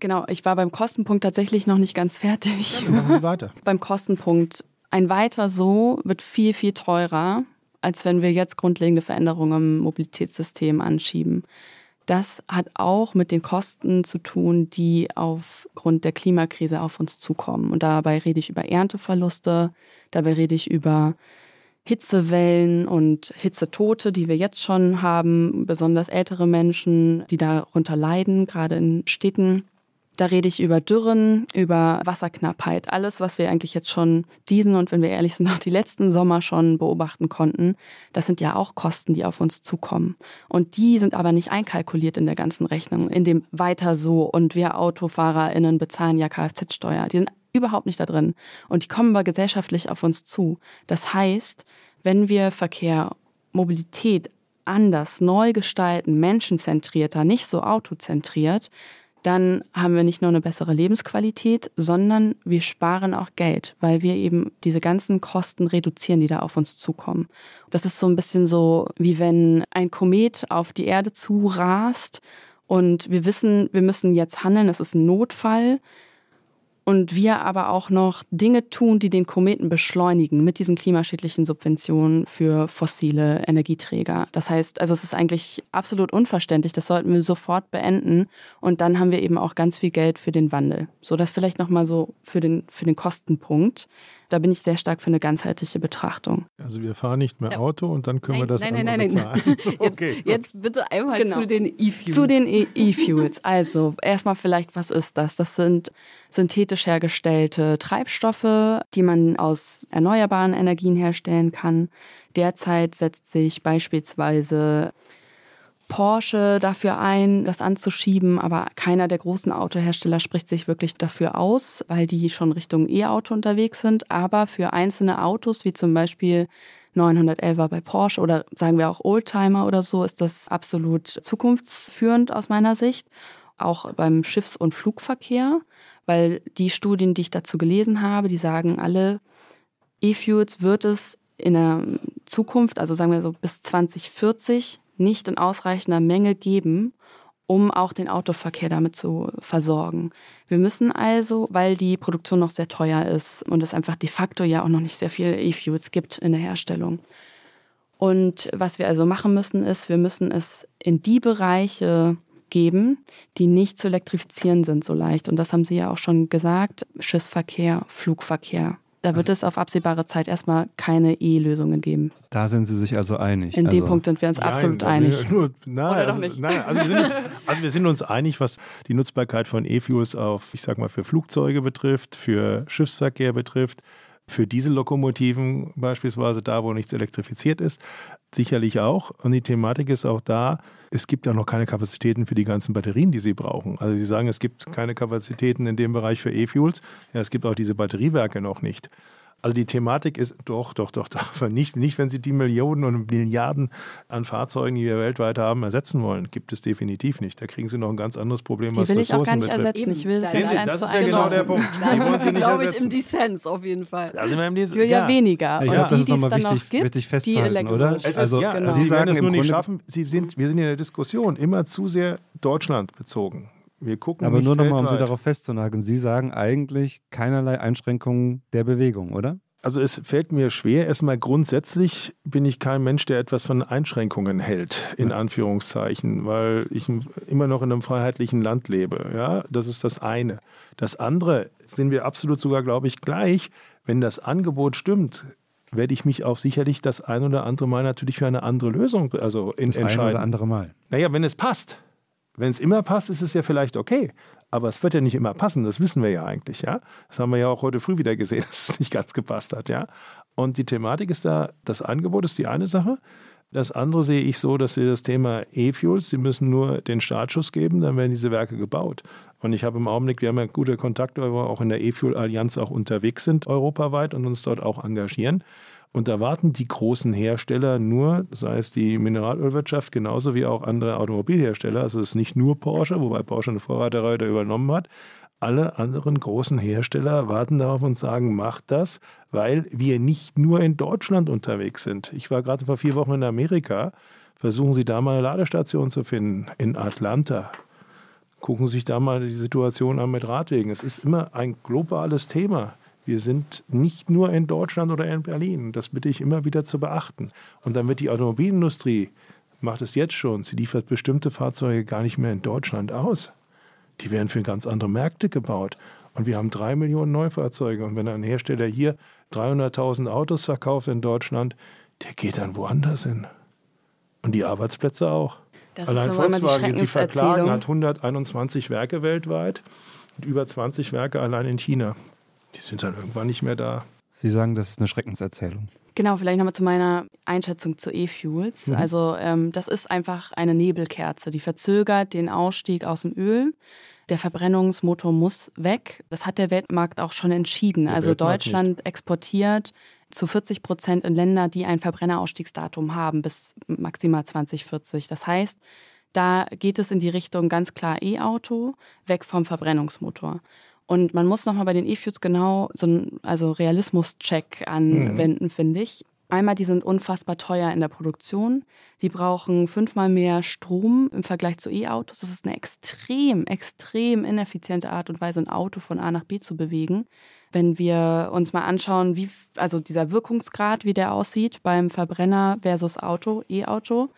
Genau, ich war beim Kostenpunkt tatsächlich noch nicht ganz fertig. Ja, machen wir weiter. beim Kostenpunkt. Ein weiter so wird viel, viel teurer, als wenn wir jetzt grundlegende Veränderungen im Mobilitätssystem anschieben. Das hat auch mit den Kosten zu tun, die aufgrund der Klimakrise auf uns zukommen. Und dabei rede ich über Ernteverluste, dabei rede ich über Hitzewellen und Hitzetote, die wir jetzt schon haben, besonders ältere Menschen, die darunter leiden, gerade in Städten. Da rede ich über Dürren, über Wasserknappheit, alles, was wir eigentlich jetzt schon diesen und wenn wir ehrlich sind, auch die letzten Sommer schon beobachten konnten. Das sind ja auch Kosten, die auf uns zukommen. Und die sind aber nicht einkalkuliert in der ganzen Rechnung, in dem weiter so und wir AutofahrerInnen bezahlen ja Kfz-Steuer. Die sind überhaupt nicht da drin. Und die kommen aber gesellschaftlich auf uns zu. Das heißt, wenn wir Verkehr, Mobilität anders, neu gestalten, menschenzentrierter, nicht so autozentriert, dann haben wir nicht nur eine bessere Lebensqualität, sondern wir sparen auch Geld, weil wir eben diese ganzen Kosten reduzieren, die da auf uns zukommen. Das ist so ein bisschen so, wie wenn ein Komet auf die Erde zu rast und wir wissen, wir müssen jetzt handeln, es ist ein Notfall. Und wir aber auch noch Dinge tun, die den Kometen beschleunigen mit diesen klimaschädlichen Subventionen für fossile Energieträger. Das heißt, also es ist eigentlich absolut unverständlich, das sollten wir sofort beenden und dann haben wir eben auch ganz viel Geld für den Wandel. So das vielleicht noch mal so für den für den Kostenpunkt. Da bin ich sehr stark für eine ganzheitliche Betrachtung. Also wir fahren nicht mehr Auto und dann können nein, wir das nein, nein, nein, bezahlen. nein. Jetzt, okay, jetzt bitte einmal Genau. zu den E-Fuels. Zu den E- E-Fuels. Also erstmal vielleicht, was ist das? Das sind synthetisch hergestellte Treibstoffe, die man aus erneuerbaren Energien herstellen kann. Derzeit setzt sich beispielsweise Porsche dafür ein, das anzuschieben, aber keiner der großen Autohersteller spricht sich wirklich dafür aus, weil die schon Richtung E-Auto unterwegs sind. Aber für einzelne Autos, wie zum Beispiel 911er bei Porsche oder sagen wir auch Oldtimer oder so, ist das absolut zukunftsführend aus meiner Sicht. Auch beim Schiffs- und Flugverkehr, weil die Studien, die ich dazu gelesen habe, die sagen alle, E-Fuels wird es in der Zukunft, also sagen wir so bis 2040, nicht in ausreichender Menge geben, um auch den Autoverkehr damit zu versorgen. Wir müssen also, weil die Produktion noch sehr teuer ist und es einfach de facto ja auch noch nicht sehr viel E-Fuels gibt in der Herstellung. Und was wir also machen müssen, ist, wir müssen es in die Bereiche geben, die nicht zu elektrifizieren sind so leicht. Und das haben Sie ja auch schon gesagt, Schiffsverkehr, Flugverkehr. Da wird es auf absehbare Zeit erstmal keine E-Lösungen geben. Da sind Sie sich also einig. In also, dem Punkt sind wir uns absolut Nein, einig. Nur, nein, Oder doch also, nicht? Nein, also wir, sind uns, also wir sind uns einig, was die Nutzbarkeit von E-Fuels auf, ich sag mal, für Flugzeuge betrifft, für Schiffsverkehr betrifft, für Diesellokomotiven beispielsweise da, wo nichts elektrifiziert ist, sicherlich auch. Und die Thematik ist auch da, es gibt ja noch keine Kapazitäten für die ganzen Batterien, die sie brauchen. Also Sie sagen, es gibt keine Kapazitäten in dem Bereich für E-Fuels. Ja, es gibt auch diese Batteriewerke noch nicht. Also die Thematik ist doch, doch, doch, doch, nicht, nicht, wenn Sie die Millionen und Milliarden an Fahrzeugen, die wir weltweit haben, ersetzen wollen. Gibt es definitiv nicht. Da kriegen Sie noch ein ganz anderes Problem, Die was will ich auch Ressourcen gar nicht betrifft. ersetzen. Ich will es Sehen Sie, eins das zu ist ja genau der Punkt. Da Die wollen sind Sie Sie, nicht glaube ich, im Dissens auf jeden Fall. Also wir haben diese, Ja, ja, weniger. Ich Und glaube, das die, ist die es nochmal dann wichtig, noch gibt, wichtig die festzuhalten, oder? ist, Also, ja, genau. Sie, werden sagen es im nur nicht schaffen. Sie sind, wir sind in der Diskussion immer zu sehr Deutschland bezogen. Wir gucken Aber nur nochmal, um Sie darauf festzunageln. Sie sagen eigentlich keinerlei Einschränkungen der Bewegung, oder? Also es fällt mir schwer, erstmal grundsätzlich bin ich kein Mensch, der etwas von Einschränkungen hält, in Anführungszeichen, weil ich immer noch in einem freiheitlichen Land lebe. Ja, das ist das eine. Das andere sind wir absolut sogar, glaube ich, gleich. Wenn das Angebot stimmt, werde ich mich auch sicherlich das ein oder andere Mal natürlich für eine andere Lösung also Das entscheiden. oder andere Mal. Naja, wenn es passt. Wenn es immer passt, ist es ja vielleicht okay. Aber es wird ja nicht immer passen, das wissen wir ja eigentlich, ja. Das haben wir ja auch heute früh wieder gesehen, dass es nicht ganz gepasst hat, ja. Und die Thematik ist da, das Angebot ist die eine Sache. Das andere sehe ich so, dass wir das Thema E-Fuels, sie müssen nur den Startschuss geben, dann werden diese Werke gebaut. Und ich habe im Augenblick, wir haben ja gute Kontakte, weil wir auch in der E-Fuel-Allianz auch unterwegs sind, europaweit und uns dort auch engagieren. Und da warten die großen Hersteller nur, sei es die Mineralölwirtschaft, genauso wie auch andere Automobilhersteller. Also es ist nicht nur Porsche, wobei Porsche eine Vorreiterrolle übernommen hat. Alle anderen großen Hersteller warten darauf und sagen, macht das, weil wir nicht nur in Deutschland unterwegs sind. Ich war gerade vor vier Wochen in Amerika. Versuchen Sie da mal eine Ladestation zu finden. In Atlanta. Gucken Sie sich da mal die Situation an mit Radwegen. Es ist immer ein globales Thema. Wir sind nicht nur in Deutschland oder in Berlin. Das bitte ich immer wieder zu beachten. Und dann wird die Automobilindustrie, macht es jetzt schon, sie liefert bestimmte Fahrzeuge gar nicht mehr in Deutschland aus. Die werden für ganz andere Märkte gebaut. Und wir haben drei Millionen Neufahrzeuge. Und wenn ein Hersteller hier 300.000 Autos verkauft in Deutschland, der geht dann woanders hin. Und die Arbeitsplätze auch. Das Allein Volkswagen, die sie verklagen, hat 121 Werke weltweit und über 20 Werke allein in China. Die sind dann irgendwann nicht mehr da. Sie sagen, das ist eine Schreckenserzählung. Genau, vielleicht nochmal zu meiner Einschätzung zu E-Fuels. Also ähm, das ist einfach eine Nebelkerze, die verzögert den Ausstieg aus dem Öl. Der Verbrennungsmotor muss weg. Das hat der Weltmarkt auch schon entschieden. Der also Weltmarkt Deutschland exportiert zu 40 Prozent in Länder, die ein Verbrennerausstiegsdatum haben bis maximal 2040. Das heißt, da geht es in die Richtung ganz klar E-Auto, weg vom Verbrennungsmotor. Und man muss nochmal bei den E-Fuels genau so einen also Realismus-Check anwenden, finde ich. Einmal, die sind unfassbar teuer in der Produktion. Die brauchen fünfmal mehr Strom im Vergleich zu E-Autos. Das ist eine extrem, extrem ineffiziente Art und Weise, ein Auto von A nach B zu bewegen. Wenn wir uns mal anschauen, wie, also dieser Wirkungsgrad, wie der aussieht beim Verbrenner versus Auto, E-Auto.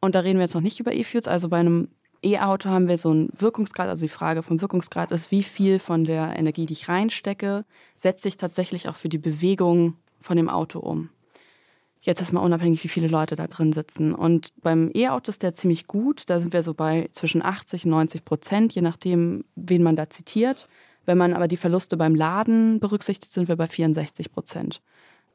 Und da reden wir jetzt noch nicht über E-Fuels. Also bei einem E-Auto haben wir so einen Wirkungsgrad. Also die Frage vom Wirkungsgrad ist, wie viel von der Energie, die ich reinstecke, setze ich tatsächlich auch für die Bewegung von dem Auto um. Jetzt ist mal unabhängig, wie viele Leute da drin sitzen. Und beim E-Auto ist der ziemlich gut. Da sind wir so bei zwischen 80 und 90 Prozent, je nachdem, wen man da zitiert. Wenn man aber die Verluste beim Laden berücksichtigt, sind wir bei 64 Prozent.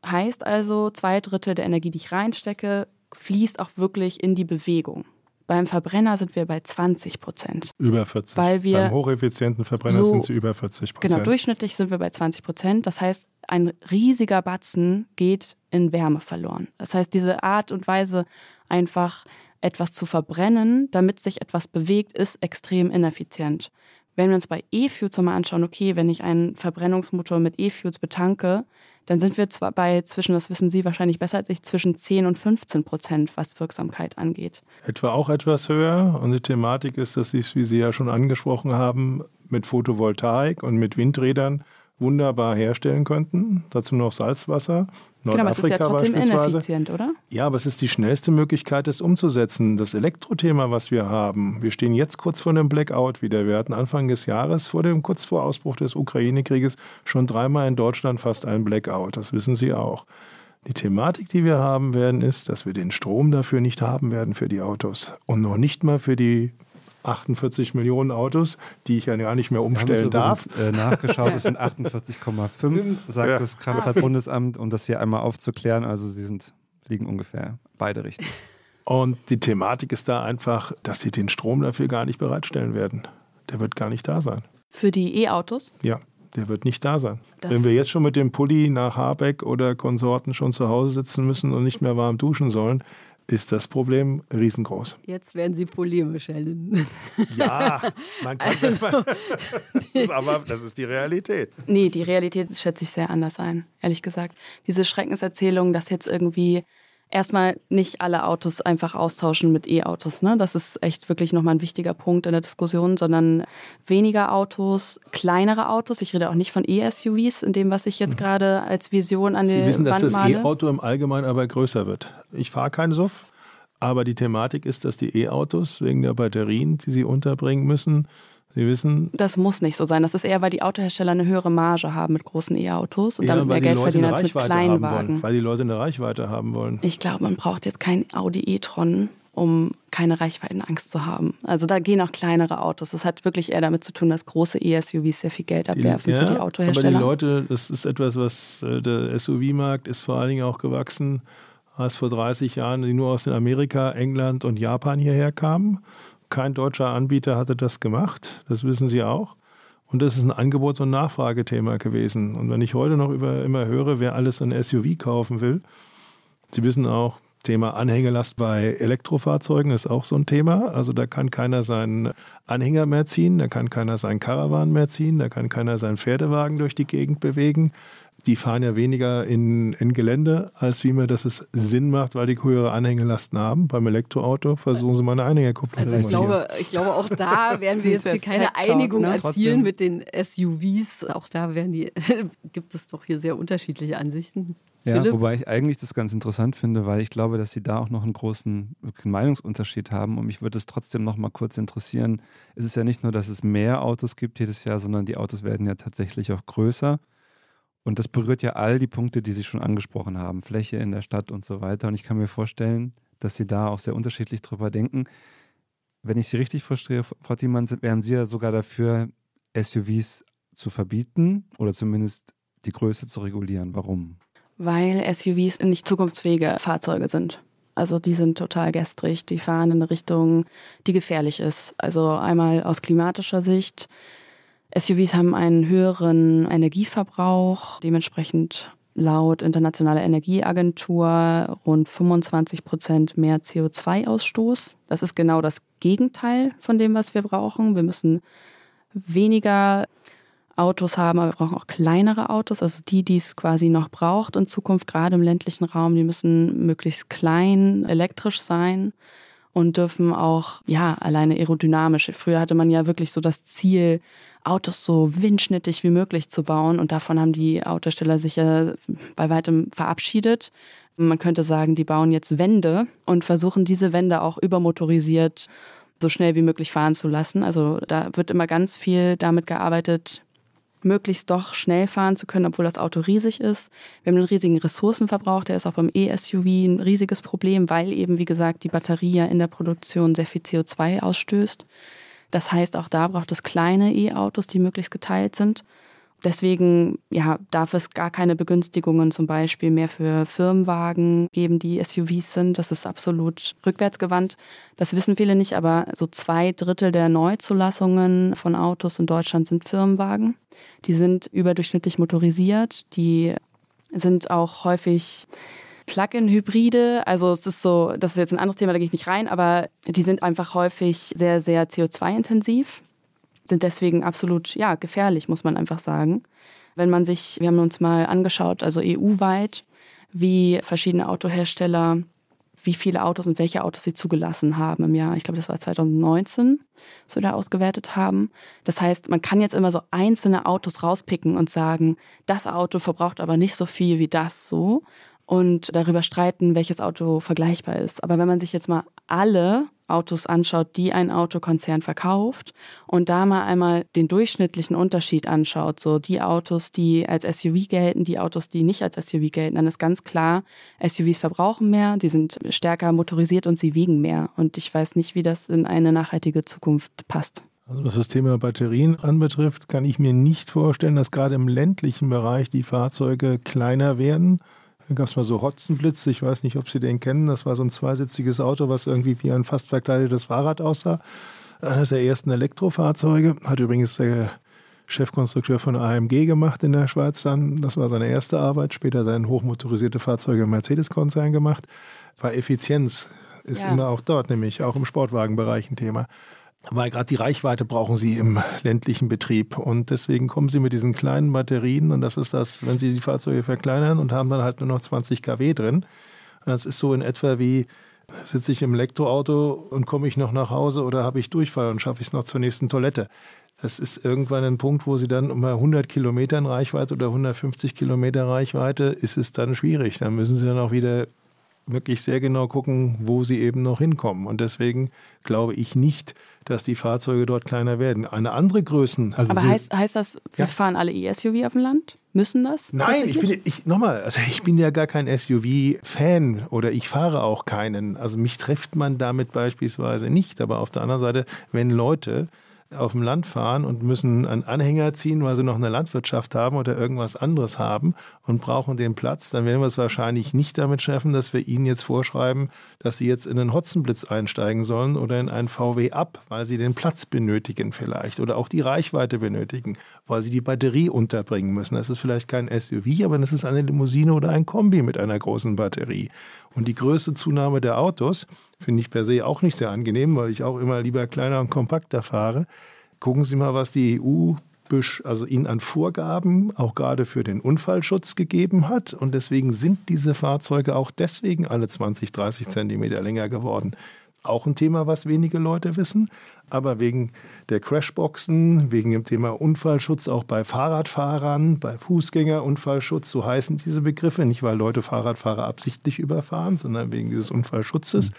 Heißt also, zwei Drittel der Energie, die ich reinstecke, fließt auch wirklich in die Bewegung. Beim Verbrenner sind wir bei 20 Prozent. Über 40. Weil wir Beim hocheffizienten Verbrenner so- sind sie über 40 Prozent. Genau, durchschnittlich sind wir bei 20 Prozent. Das heißt, ein riesiger Batzen geht in Wärme verloren. Das heißt, diese Art und Weise, einfach etwas zu verbrennen, damit sich etwas bewegt, ist extrem ineffizient. Wenn wir uns bei E-Fuels mal anschauen, okay, wenn ich einen Verbrennungsmotor mit E-Fuels betanke, dann sind wir zwar bei zwischen, das wissen Sie wahrscheinlich besser als ich, zwischen 10 und 15 Prozent, was Wirksamkeit angeht. Etwa auch etwas höher. Und die Thematik ist, dass sie es, wie Sie ja schon angesprochen haben, mit Photovoltaik und mit Windrädern wunderbar herstellen könnten. Dazu noch Salzwasser. Genau, aber es ist ja Nordafrika trotzdem ineffizient, oder? Ja, aber es ist die schnellste Möglichkeit, es umzusetzen. Das Elektrothema, was wir haben, wir stehen jetzt kurz vor einem Blackout wieder. Wir hatten Anfang des Jahres, vor dem, kurz vor Ausbruch des Ukraine-Krieges, schon dreimal in Deutschland fast einen Blackout. Das wissen Sie auch. Die Thematik, die wir haben werden, ist, dass wir den Strom dafür nicht haben werden für die Autos. Und noch nicht mal für die 48 Millionen Autos, die ich ja gar nicht mehr Wir haben es umstellen darf. übrigens, Äh, nachgeschaut, es sind 48,5, sagt Ja. das Kraftfahrtbundesamt, um das hier einmal aufzuklären. Also sie sind, liegen ungefähr beide richtig. Und die Thematik ist da einfach, dass sie den Strom dafür gar nicht bereitstellen werden. Der wird gar nicht da sein. Für die E-Autos. Ja, der wird nicht da sein. Das- Wenn wir jetzt schon mit dem Pulli nach Habeck oder Konsorten schon zu Hause sitzen müssen und nicht mehr warm duschen sollen, ist das Problem riesengroß. Jetzt werden Sie polemisch, Helen. Ja, man kann das mal. Das ist aber das ist die Realität. Nee, die Realität schätze ich sehr anders ein, ehrlich gesagt. Diese Schreckenserzählung, dass jetzt irgendwie erstmal nicht alle Autos einfach austauschen mit E-Autos, ne? Das ist echt wirklich nochmal ein wichtiger Punkt in der Diskussion, sondern weniger Autos, kleinere Autos. Ich rede auch nicht von E-SUVs, in dem, was ich jetzt gerade als Vision an Mhm. Sie die wissen, dass Wand das male. E-Auto im Allgemeinen aber größer wird. Ich fahre keinen Suff, aber die Thematik ist, dass die E-Autos wegen der Batterien, die sie unterbringen müssen, Sie wissen, Das muss nicht so sein. Das ist eher, weil die Autohersteller eine höhere Marge haben mit großen E-Autos und damit mehr Geld Leute verdienen als mit haben wollen, Kleinwagen. weil die Leute eine Reichweite haben wollen. Ich glaube, man braucht jetzt kein Audi e-tron, um keine Reichweitenangst zu haben. Also da gehen auch kleinere Autos. Das hat wirklich eher damit zu tun, dass große E-SUVs sehr viel Geld abwerfen für die Autohersteller. Aber die Leute, das ist etwas, was äh, der SUV-Markt ist vor allen Dingen auch gewachsen, als vor 30 Jahren die nur aus den Amerika, England und Japan hierher kamen. Kein deutscher Anbieter hatte das gemacht, das wissen Sie auch. Und das ist ein Angebot- und Nachfragethema gewesen. Und wenn ich heute noch über, immer höre, wer alles ein SUV kaufen will, Sie wissen auch, Thema Anhängelast bei Elektrofahrzeugen ist auch so ein Thema. Also da kann keiner seinen Anhänger mehr ziehen, da kann keiner seinen Caravan mehr ziehen, da kann keiner seinen Pferdewagen durch die Gegend bewegen. Die fahren ja weniger in, in Gelände, als wie mir das es Sinn macht, weil die höhere Anhängelasten haben. Beim Elektroauto versuchen sie mal eine Anhängerkupplung Also zu ich montieren. glaube, ich glaube, auch da werden wir jetzt hier keine Tech Talk, Einigung ne? erzielen Trotzdem. mit den SUVs. Auch da werden die, gibt es doch hier sehr unterschiedliche Ansichten. Ja, Philipp? wobei ich eigentlich das ganz interessant finde, weil ich glaube, dass sie da auch noch einen großen Meinungsunterschied haben. Und mich würde es trotzdem noch mal kurz interessieren. Es ist ja nicht nur, dass es mehr Autos gibt jedes Jahr, sondern die Autos werden ja tatsächlich auch größer. Und das berührt ja all die Punkte, die Sie schon angesprochen haben. Fläche in der Stadt und so weiter. Und ich kann mir vorstellen, dass Sie da auch sehr unterschiedlich drüber denken. Wenn ich Sie richtig verstehe, Frau Thiemann, wären Sie ja sogar dafür, SUVs zu verbieten oder zumindest die Größe zu regulieren. Warum? Weil SUVs nicht zukunftsfähige Fahrzeuge sind. Also die sind total gestrig, die fahren in eine Richtung, die gefährlich ist. Also einmal aus klimatischer Sicht. SUVs haben einen höheren Energieverbrauch, dementsprechend laut Internationaler Energieagentur rund 25 Prozent mehr CO2-Ausstoß. Das ist genau das Gegenteil von dem, was wir brauchen. Wir müssen weniger Autos haben, aber wir brauchen auch kleinere Autos, also die, die es quasi noch braucht in Zukunft, gerade im ländlichen Raum, die müssen möglichst klein, elektrisch sein und dürfen auch, ja, alleine aerodynamisch. Früher hatte man ja wirklich so das Ziel, Autos so windschnittig wie möglich zu bauen und davon haben die Autosteller sich ja bei weitem verabschiedet. Man könnte sagen, die bauen jetzt Wände und versuchen diese Wände auch übermotorisiert so schnell wie möglich fahren zu lassen. Also da wird immer ganz viel damit gearbeitet, möglichst doch schnell fahren zu können, obwohl das Auto riesig ist. Wir haben einen riesigen Ressourcenverbrauch, der ist auch beim E-SUV ein riesiges Problem, weil eben, wie gesagt, die Batterie ja in der Produktion sehr viel CO2 ausstößt. Das heißt, auch da braucht es kleine E-Autos, die möglichst geteilt sind. Deswegen ja, darf es gar keine Begünstigungen zum Beispiel mehr für Firmenwagen geben, die SUVs sind. Das ist absolut rückwärtsgewandt. Das wissen viele nicht, aber so zwei Drittel der Neuzulassungen von Autos in Deutschland sind Firmenwagen. Die sind überdurchschnittlich motorisiert. Die sind auch häufig Plug-in-Hybride. Also es ist so, das ist jetzt ein anderes Thema, da gehe ich nicht rein, aber die sind einfach häufig sehr, sehr CO2-intensiv sind deswegen absolut ja, gefährlich, muss man einfach sagen. Wenn man sich, wir haben uns mal angeschaut, also EU-weit, wie verschiedene Autohersteller, wie viele Autos und welche Autos sie zugelassen haben im Jahr. Ich glaube, das war 2019, was wir da ausgewertet haben. Das heißt, man kann jetzt immer so einzelne Autos rauspicken und sagen, das Auto verbraucht aber nicht so viel wie das so und darüber streiten, welches Auto vergleichbar ist. Aber wenn man sich jetzt mal alle Autos anschaut, die ein Autokonzern verkauft und da mal einmal den durchschnittlichen Unterschied anschaut, so die Autos, die als SUV gelten, die Autos, die nicht als SUV gelten, dann ist ganz klar, SUVs verbrauchen mehr, die sind stärker motorisiert und sie wiegen mehr. Und ich weiß nicht, wie das in eine nachhaltige Zukunft passt. Also was das Thema Batterien anbetrifft, kann ich mir nicht vorstellen, dass gerade im ländlichen Bereich die Fahrzeuge kleiner werden da gab es mal so Hotzenblitz, ich weiß nicht, ob Sie den kennen. Das war so ein zweisitziges Auto, was irgendwie wie ein fast verkleidetes Fahrrad aussah. Eines der ersten Elektrofahrzeuge. Hat übrigens der Chefkonstrukteur von AMG gemacht in der Schweiz dann. Das war seine erste Arbeit. Später sein hochmotorisierte Fahrzeuge im Mercedes-Konzern gemacht. War Effizienz. Ist ja. immer auch dort, nämlich auch im Sportwagenbereich ein Thema weil gerade die Reichweite brauchen sie im ländlichen Betrieb. Und deswegen kommen sie mit diesen kleinen Batterien und das ist das, wenn sie die Fahrzeuge verkleinern und haben dann halt nur noch 20 kW drin. Das ist so in etwa wie, sitze ich im Elektroauto und komme ich noch nach Hause oder habe ich Durchfall und schaffe ich es noch zur nächsten Toilette. Das ist irgendwann ein Punkt, wo sie dann um 100 Kilometern Reichweite oder 150 Kilometer Reichweite ist es dann schwierig. Dann müssen sie dann auch wieder wirklich sehr genau gucken, wo sie eben noch hinkommen. Und deswegen glaube ich nicht, dass die Fahrzeuge dort kleiner werden. Eine andere Größen. Also Aber heißt, heißt das, wir ja? fahren alle E-SUV auf dem Land? Müssen das? Nein, ich bin, ich, nochmal, also ich bin ja gar kein SUV-Fan oder ich fahre auch keinen. Also mich trifft man damit beispielsweise nicht. Aber auf der anderen Seite, wenn Leute auf dem Land fahren und müssen einen Anhänger ziehen, weil sie noch eine Landwirtschaft haben oder irgendwas anderes haben und brauchen den Platz, dann werden wir es wahrscheinlich nicht damit schaffen, dass wir ihnen jetzt vorschreiben, dass sie jetzt in einen Hotzenblitz einsteigen sollen oder in einen VW ab, weil sie den Platz benötigen vielleicht oder auch die Reichweite benötigen, weil sie die Batterie unterbringen müssen. Das ist vielleicht kein SUV, aber das ist eine Limousine oder ein Kombi mit einer großen Batterie. Und die größte Zunahme der Autos finde ich per se auch nicht sehr angenehm, weil ich auch immer lieber kleiner und kompakter fahre. Gucken Sie mal, was die EU also Ihnen an Vorgaben auch gerade für den Unfallschutz gegeben hat. Und deswegen sind diese Fahrzeuge auch deswegen alle 20, 30 Zentimeter länger geworden. Auch ein Thema, was wenige Leute wissen. Aber wegen der Crashboxen, wegen dem Thema Unfallschutz auch bei Fahrradfahrern, bei Fußgängerunfallschutz, so heißen diese Begriffe, nicht weil Leute Fahrradfahrer absichtlich überfahren, sondern wegen dieses Unfallschutzes. Mhm.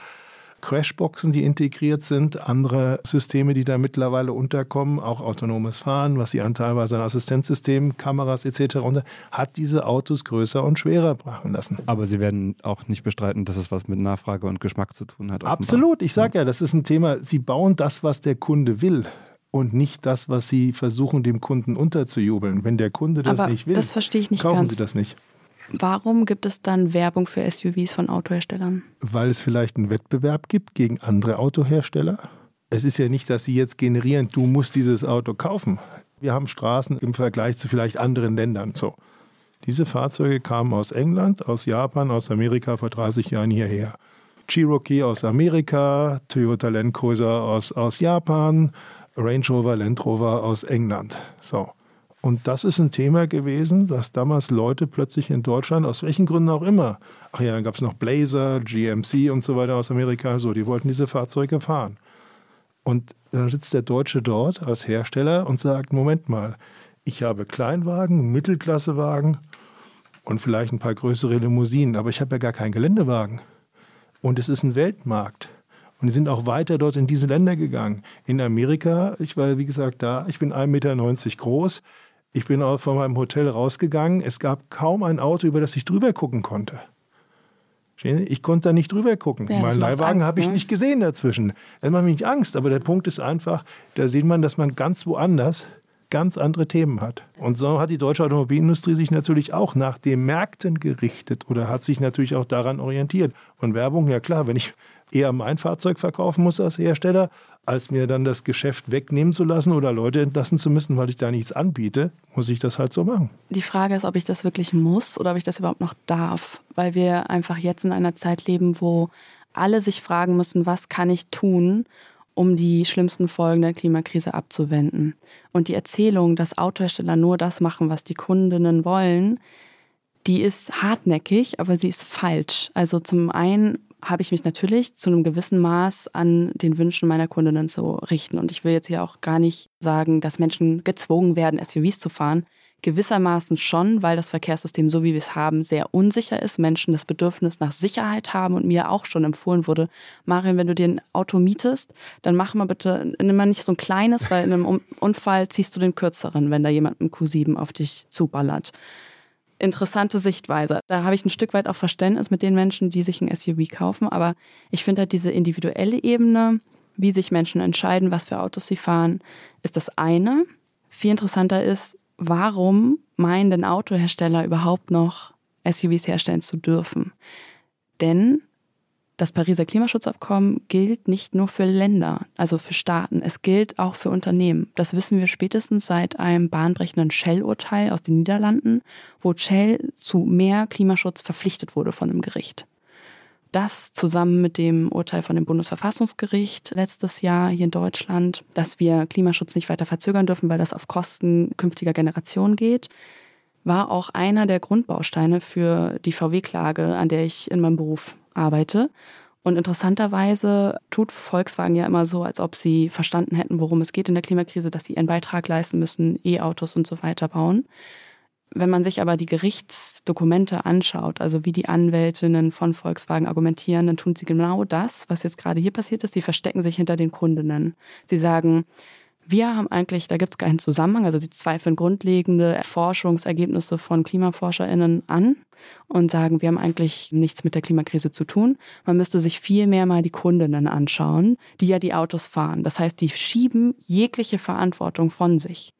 Crashboxen, die integriert sind, andere Systeme, die da mittlerweile unterkommen, auch autonomes Fahren, was sie an teilweise an Assistenzsystemen, Kameras etc. unter, hat diese Autos größer und schwerer machen lassen. Aber Sie werden auch nicht bestreiten, dass es was mit Nachfrage und Geschmack zu tun hat. Offenbar. Absolut, ich sage ja, das ist ein Thema, Sie bauen das, was der Kunde will und nicht das, was Sie versuchen, dem Kunden unterzujubeln. Wenn der Kunde das Aber nicht will, das verstehe ich nicht kaufen ganz. Sie das nicht. Warum gibt es dann Werbung für SUVs von Autoherstellern? Weil es vielleicht einen Wettbewerb gibt gegen andere Autohersteller. Es ist ja nicht, dass sie jetzt generieren, du musst dieses Auto kaufen. Wir haben Straßen im Vergleich zu vielleicht anderen Ländern. So. Diese Fahrzeuge kamen aus England, aus Japan, aus Amerika vor 30 Jahren hierher. Cherokee aus Amerika, Toyota Land Cruiser aus, aus Japan, Range Rover, Land Rover aus England. So. Und das ist ein Thema gewesen, dass damals Leute plötzlich in Deutschland, aus welchen Gründen auch immer, ach ja, dann gab es noch Blazer, GMC und so weiter aus Amerika, so, die wollten diese Fahrzeuge fahren. Und dann sitzt der Deutsche dort als Hersteller und sagt, Moment mal, ich habe Kleinwagen, Mittelklassewagen und vielleicht ein paar größere Limousinen, aber ich habe ja gar keinen Geländewagen. Und es ist ein Weltmarkt. Und die sind auch weiter dort in diese Länder gegangen. In Amerika, ich war wie gesagt da, ich bin 1,90 Meter groß. Ich bin auch von meinem Hotel rausgegangen. Es gab kaum ein Auto, über das ich drüber gucken konnte. Ich konnte da nicht drüber gucken. Ja, Meinen Leihwagen habe ich ne? nicht gesehen dazwischen. Das macht mich nicht Angst, aber der Punkt ist einfach, da sieht man, dass man ganz woanders ganz andere Themen hat. Und so hat die deutsche Automobilindustrie sich natürlich auch nach den Märkten gerichtet oder hat sich natürlich auch daran orientiert. Und Werbung, ja klar, wenn ich eher mein Fahrzeug verkaufen muss als Hersteller, als mir dann das Geschäft wegnehmen zu lassen oder Leute entlassen zu müssen, weil ich da nichts anbiete, muss ich das halt so machen. Die Frage ist, ob ich das wirklich muss oder ob ich das überhaupt noch darf, weil wir einfach jetzt in einer Zeit leben, wo alle sich fragen müssen, was kann ich tun, um die schlimmsten Folgen der Klimakrise abzuwenden. Und die Erzählung, dass Autohersteller nur das machen, was die Kundinnen wollen, die ist hartnäckig, aber sie ist falsch. Also zum einen habe ich mich natürlich zu einem gewissen Maß an den Wünschen meiner Kundinnen zu richten. Und ich will jetzt hier auch gar nicht sagen, dass Menschen gezwungen werden, SUVs zu fahren. Gewissermaßen schon, weil das Verkehrssystem, so wie wir es haben, sehr unsicher ist, Menschen das Bedürfnis nach Sicherheit haben und mir auch schon empfohlen wurde, Marion, wenn du dir ein Auto mietest, dann mach mal bitte, nimm mal nicht so ein kleines, weil in einem Unfall ziehst du den kürzeren, wenn da jemand mit Q7 auf dich zuballert. Interessante Sichtweise. Da habe ich ein Stück weit auch Verständnis mit den Menschen, die sich ein SUV kaufen, aber ich finde halt diese individuelle Ebene, wie sich Menschen entscheiden, was für Autos sie fahren, ist das eine. Viel interessanter ist, warum meinen denn Autohersteller überhaupt noch SUVs herstellen zu dürfen? Denn das Pariser Klimaschutzabkommen gilt nicht nur für Länder, also für Staaten, es gilt auch für Unternehmen. Das wissen wir spätestens seit einem bahnbrechenden Shell-Urteil aus den Niederlanden, wo Shell zu mehr Klimaschutz verpflichtet wurde von dem Gericht. Das zusammen mit dem Urteil von dem Bundesverfassungsgericht letztes Jahr hier in Deutschland, dass wir Klimaschutz nicht weiter verzögern dürfen, weil das auf Kosten künftiger Generationen geht, war auch einer der Grundbausteine für die VW-Klage, an der ich in meinem Beruf arbeite. Und interessanterweise tut Volkswagen ja immer so, als ob sie verstanden hätten, worum es geht in der Klimakrise, dass sie ihren Beitrag leisten müssen, E-Autos und so weiter bauen. Wenn man sich aber die Gerichtsdokumente anschaut, also wie die Anwältinnen von Volkswagen argumentieren, dann tun sie genau das, was jetzt gerade hier passiert ist. Sie verstecken sich hinter den Kundinnen. Sie sagen, wir haben eigentlich, da gibt es keinen Zusammenhang, also sie zweifeln grundlegende Forschungsergebnisse von KlimaforscherInnen an und sagen, wir haben eigentlich nichts mit der Klimakrise zu tun. Man müsste sich viel mehr mal die Kundinnen anschauen, die ja die Autos fahren. Das heißt, die schieben jegliche Verantwortung von sich.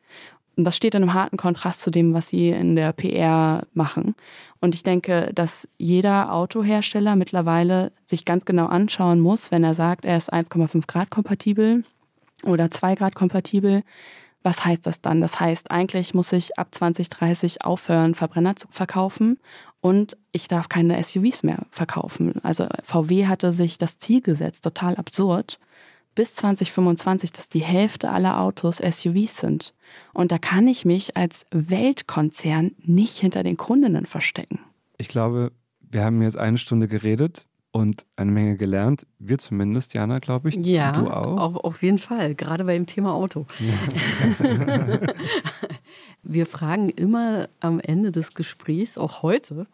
Und das steht in einem harten Kontrast zu dem, was sie in der PR machen. Und ich denke, dass jeder Autohersteller mittlerweile sich ganz genau anschauen muss, wenn er sagt, er ist 1,5 Grad kompatibel oder 2 Grad kompatibel. Was heißt das dann? Das heißt, eigentlich muss ich ab 2030 aufhören, Verbrenner zu verkaufen und ich darf keine SUVs mehr verkaufen. Also VW hatte sich das Ziel gesetzt, total absurd, bis 2025, dass die Hälfte aller Autos SUVs sind. Und da kann ich mich als Weltkonzern nicht hinter den Kundinnen verstecken. Ich glaube, wir haben jetzt eine Stunde geredet und eine Menge gelernt. Wir zumindest, Jana, glaube ich. Ja, du auch? auch. Auf jeden Fall, gerade bei dem Thema Auto. Wir fragen immer am Ende des Gesprächs, auch heute,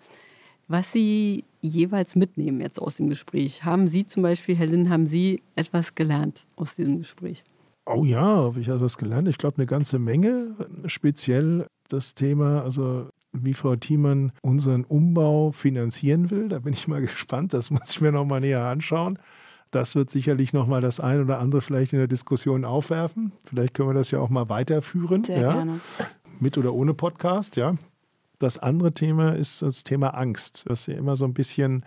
was Sie jeweils mitnehmen jetzt aus dem Gespräch. Haben Sie zum Beispiel, Herr Linn, haben Sie etwas gelernt aus diesem Gespräch? Oh ja, habe ich etwas gelernt. Ich glaube, eine ganze Menge. Speziell das Thema, also wie Frau Thiemann unseren Umbau finanzieren will. Da bin ich mal gespannt. Das muss ich mir noch mal näher anschauen. Das wird sicherlich noch mal das ein oder andere vielleicht in der Diskussion aufwerfen. Vielleicht können wir das ja auch mal weiterführen. Sehr ja? gerne. Mit oder ohne Podcast, ja. Das andere Thema ist das Thema Angst, was ja immer so ein bisschen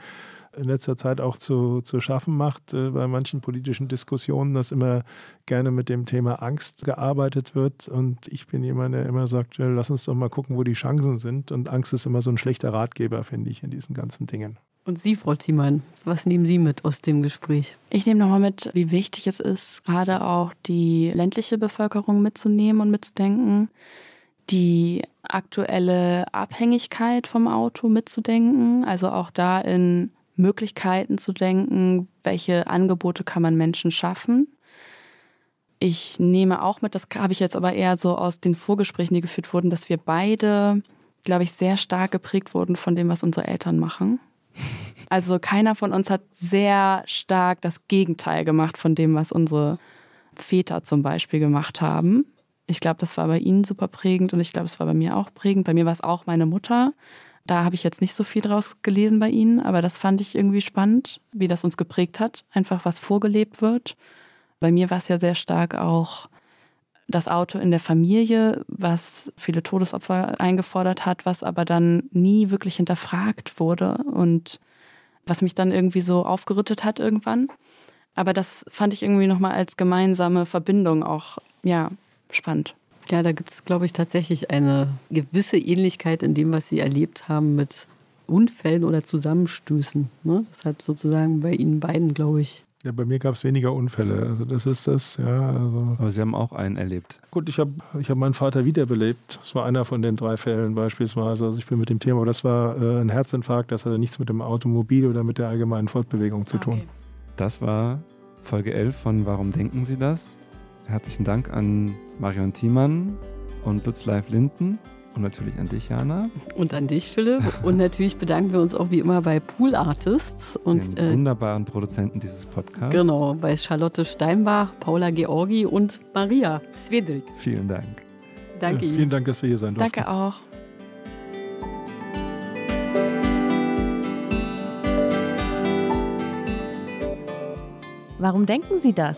in letzter Zeit auch zu, zu schaffen macht äh, bei manchen politischen Diskussionen, dass immer gerne mit dem Thema Angst gearbeitet wird. Und ich bin jemand, der immer sagt, ja, lass uns doch mal gucken, wo die Chancen sind. Und Angst ist immer so ein schlechter Ratgeber, finde ich, in diesen ganzen Dingen. Und Sie, Frau Thiemann, was nehmen Sie mit aus dem Gespräch? Ich nehme nochmal mit, wie wichtig es ist, gerade auch die ländliche Bevölkerung mitzunehmen und mitzudenken die aktuelle Abhängigkeit vom Auto mitzudenken, also auch da in Möglichkeiten zu denken, welche Angebote kann man Menschen schaffen. Ich nehme auch mit, das habe ich jetzt aber eher so aus den Vorgesprächen, die geführt wurden, dass wir beide, glaube ich, sehr stark geprägt wurden von dem, was unsere Eltern machen. Also keiner von uns hat sehr stark das Gegenteil gemacht von dem, was unsere Väter zum Beispiel gemacht haben. Ich glaube, das war bei Ihnen super prägend und ich glaube, es war bei mir auch prägend. Bei mir war es auch meine Mutter. Da habe ich jetzt nicht so viel draus gelesen bei Ihnen, aber das fand ich irgendwie spannend, wie das uns geprägt hat. Einfach was vorgelebt wird. Bei mir war es ja sehr stark auch das Auto in der Familie, was viele Todesopfer eingefordert hat, was aber dann nie wirklich hinterfragt wurde und was mich dann irgendwie so aufgerüttet hat irgendwann. Aber das fand ich irgendwie nochmal als gemeinsame Verbindung auch, ja, spannend. Ja, da gibt es, glaube ich, tatsächlich eine gewisse Ähnlichkeit in dem, was Sie erlebt haben mit Unfällen oder Zusammenstößen. Ne? Deshalb sozusagen bei Ihnen beiden, glaube ich. Ja, bei mir gab es weniger Unfälle. Also das ist das, ja. Also. Aber Sie haben auch einen erlebt. Gut, ich habe ich hab meinen Vater wiederbelebt. Das war einer von den drei Fällen beispielsweise. Also ich bin mit dem Thema, aber das war äh, ein Herzinfarkt, das hatte nichts mit dem Automobil oder mit der allgemeinen Fortbewegung zu tun. Okay. Das war Folge 11 von Warum denken Sie das? Herzlichen Dank an Marion Thiemann und Lutz Live Linden und natürlich an dich, Jana. Und an dich, Philipp. Und natürlich bedanken wir uns auch wie immer bei Pool Artists und den äh, wunderbaren Produzenten dieses Podcasts. Genau, bei Charlotte Steinbach, Paula Georgi und Maria Swedrik. Vielen Dank. Danke ja, Ihnen. Vielen Dank, dass wir hier sein durften. Danke auch. Warum denken Sie das?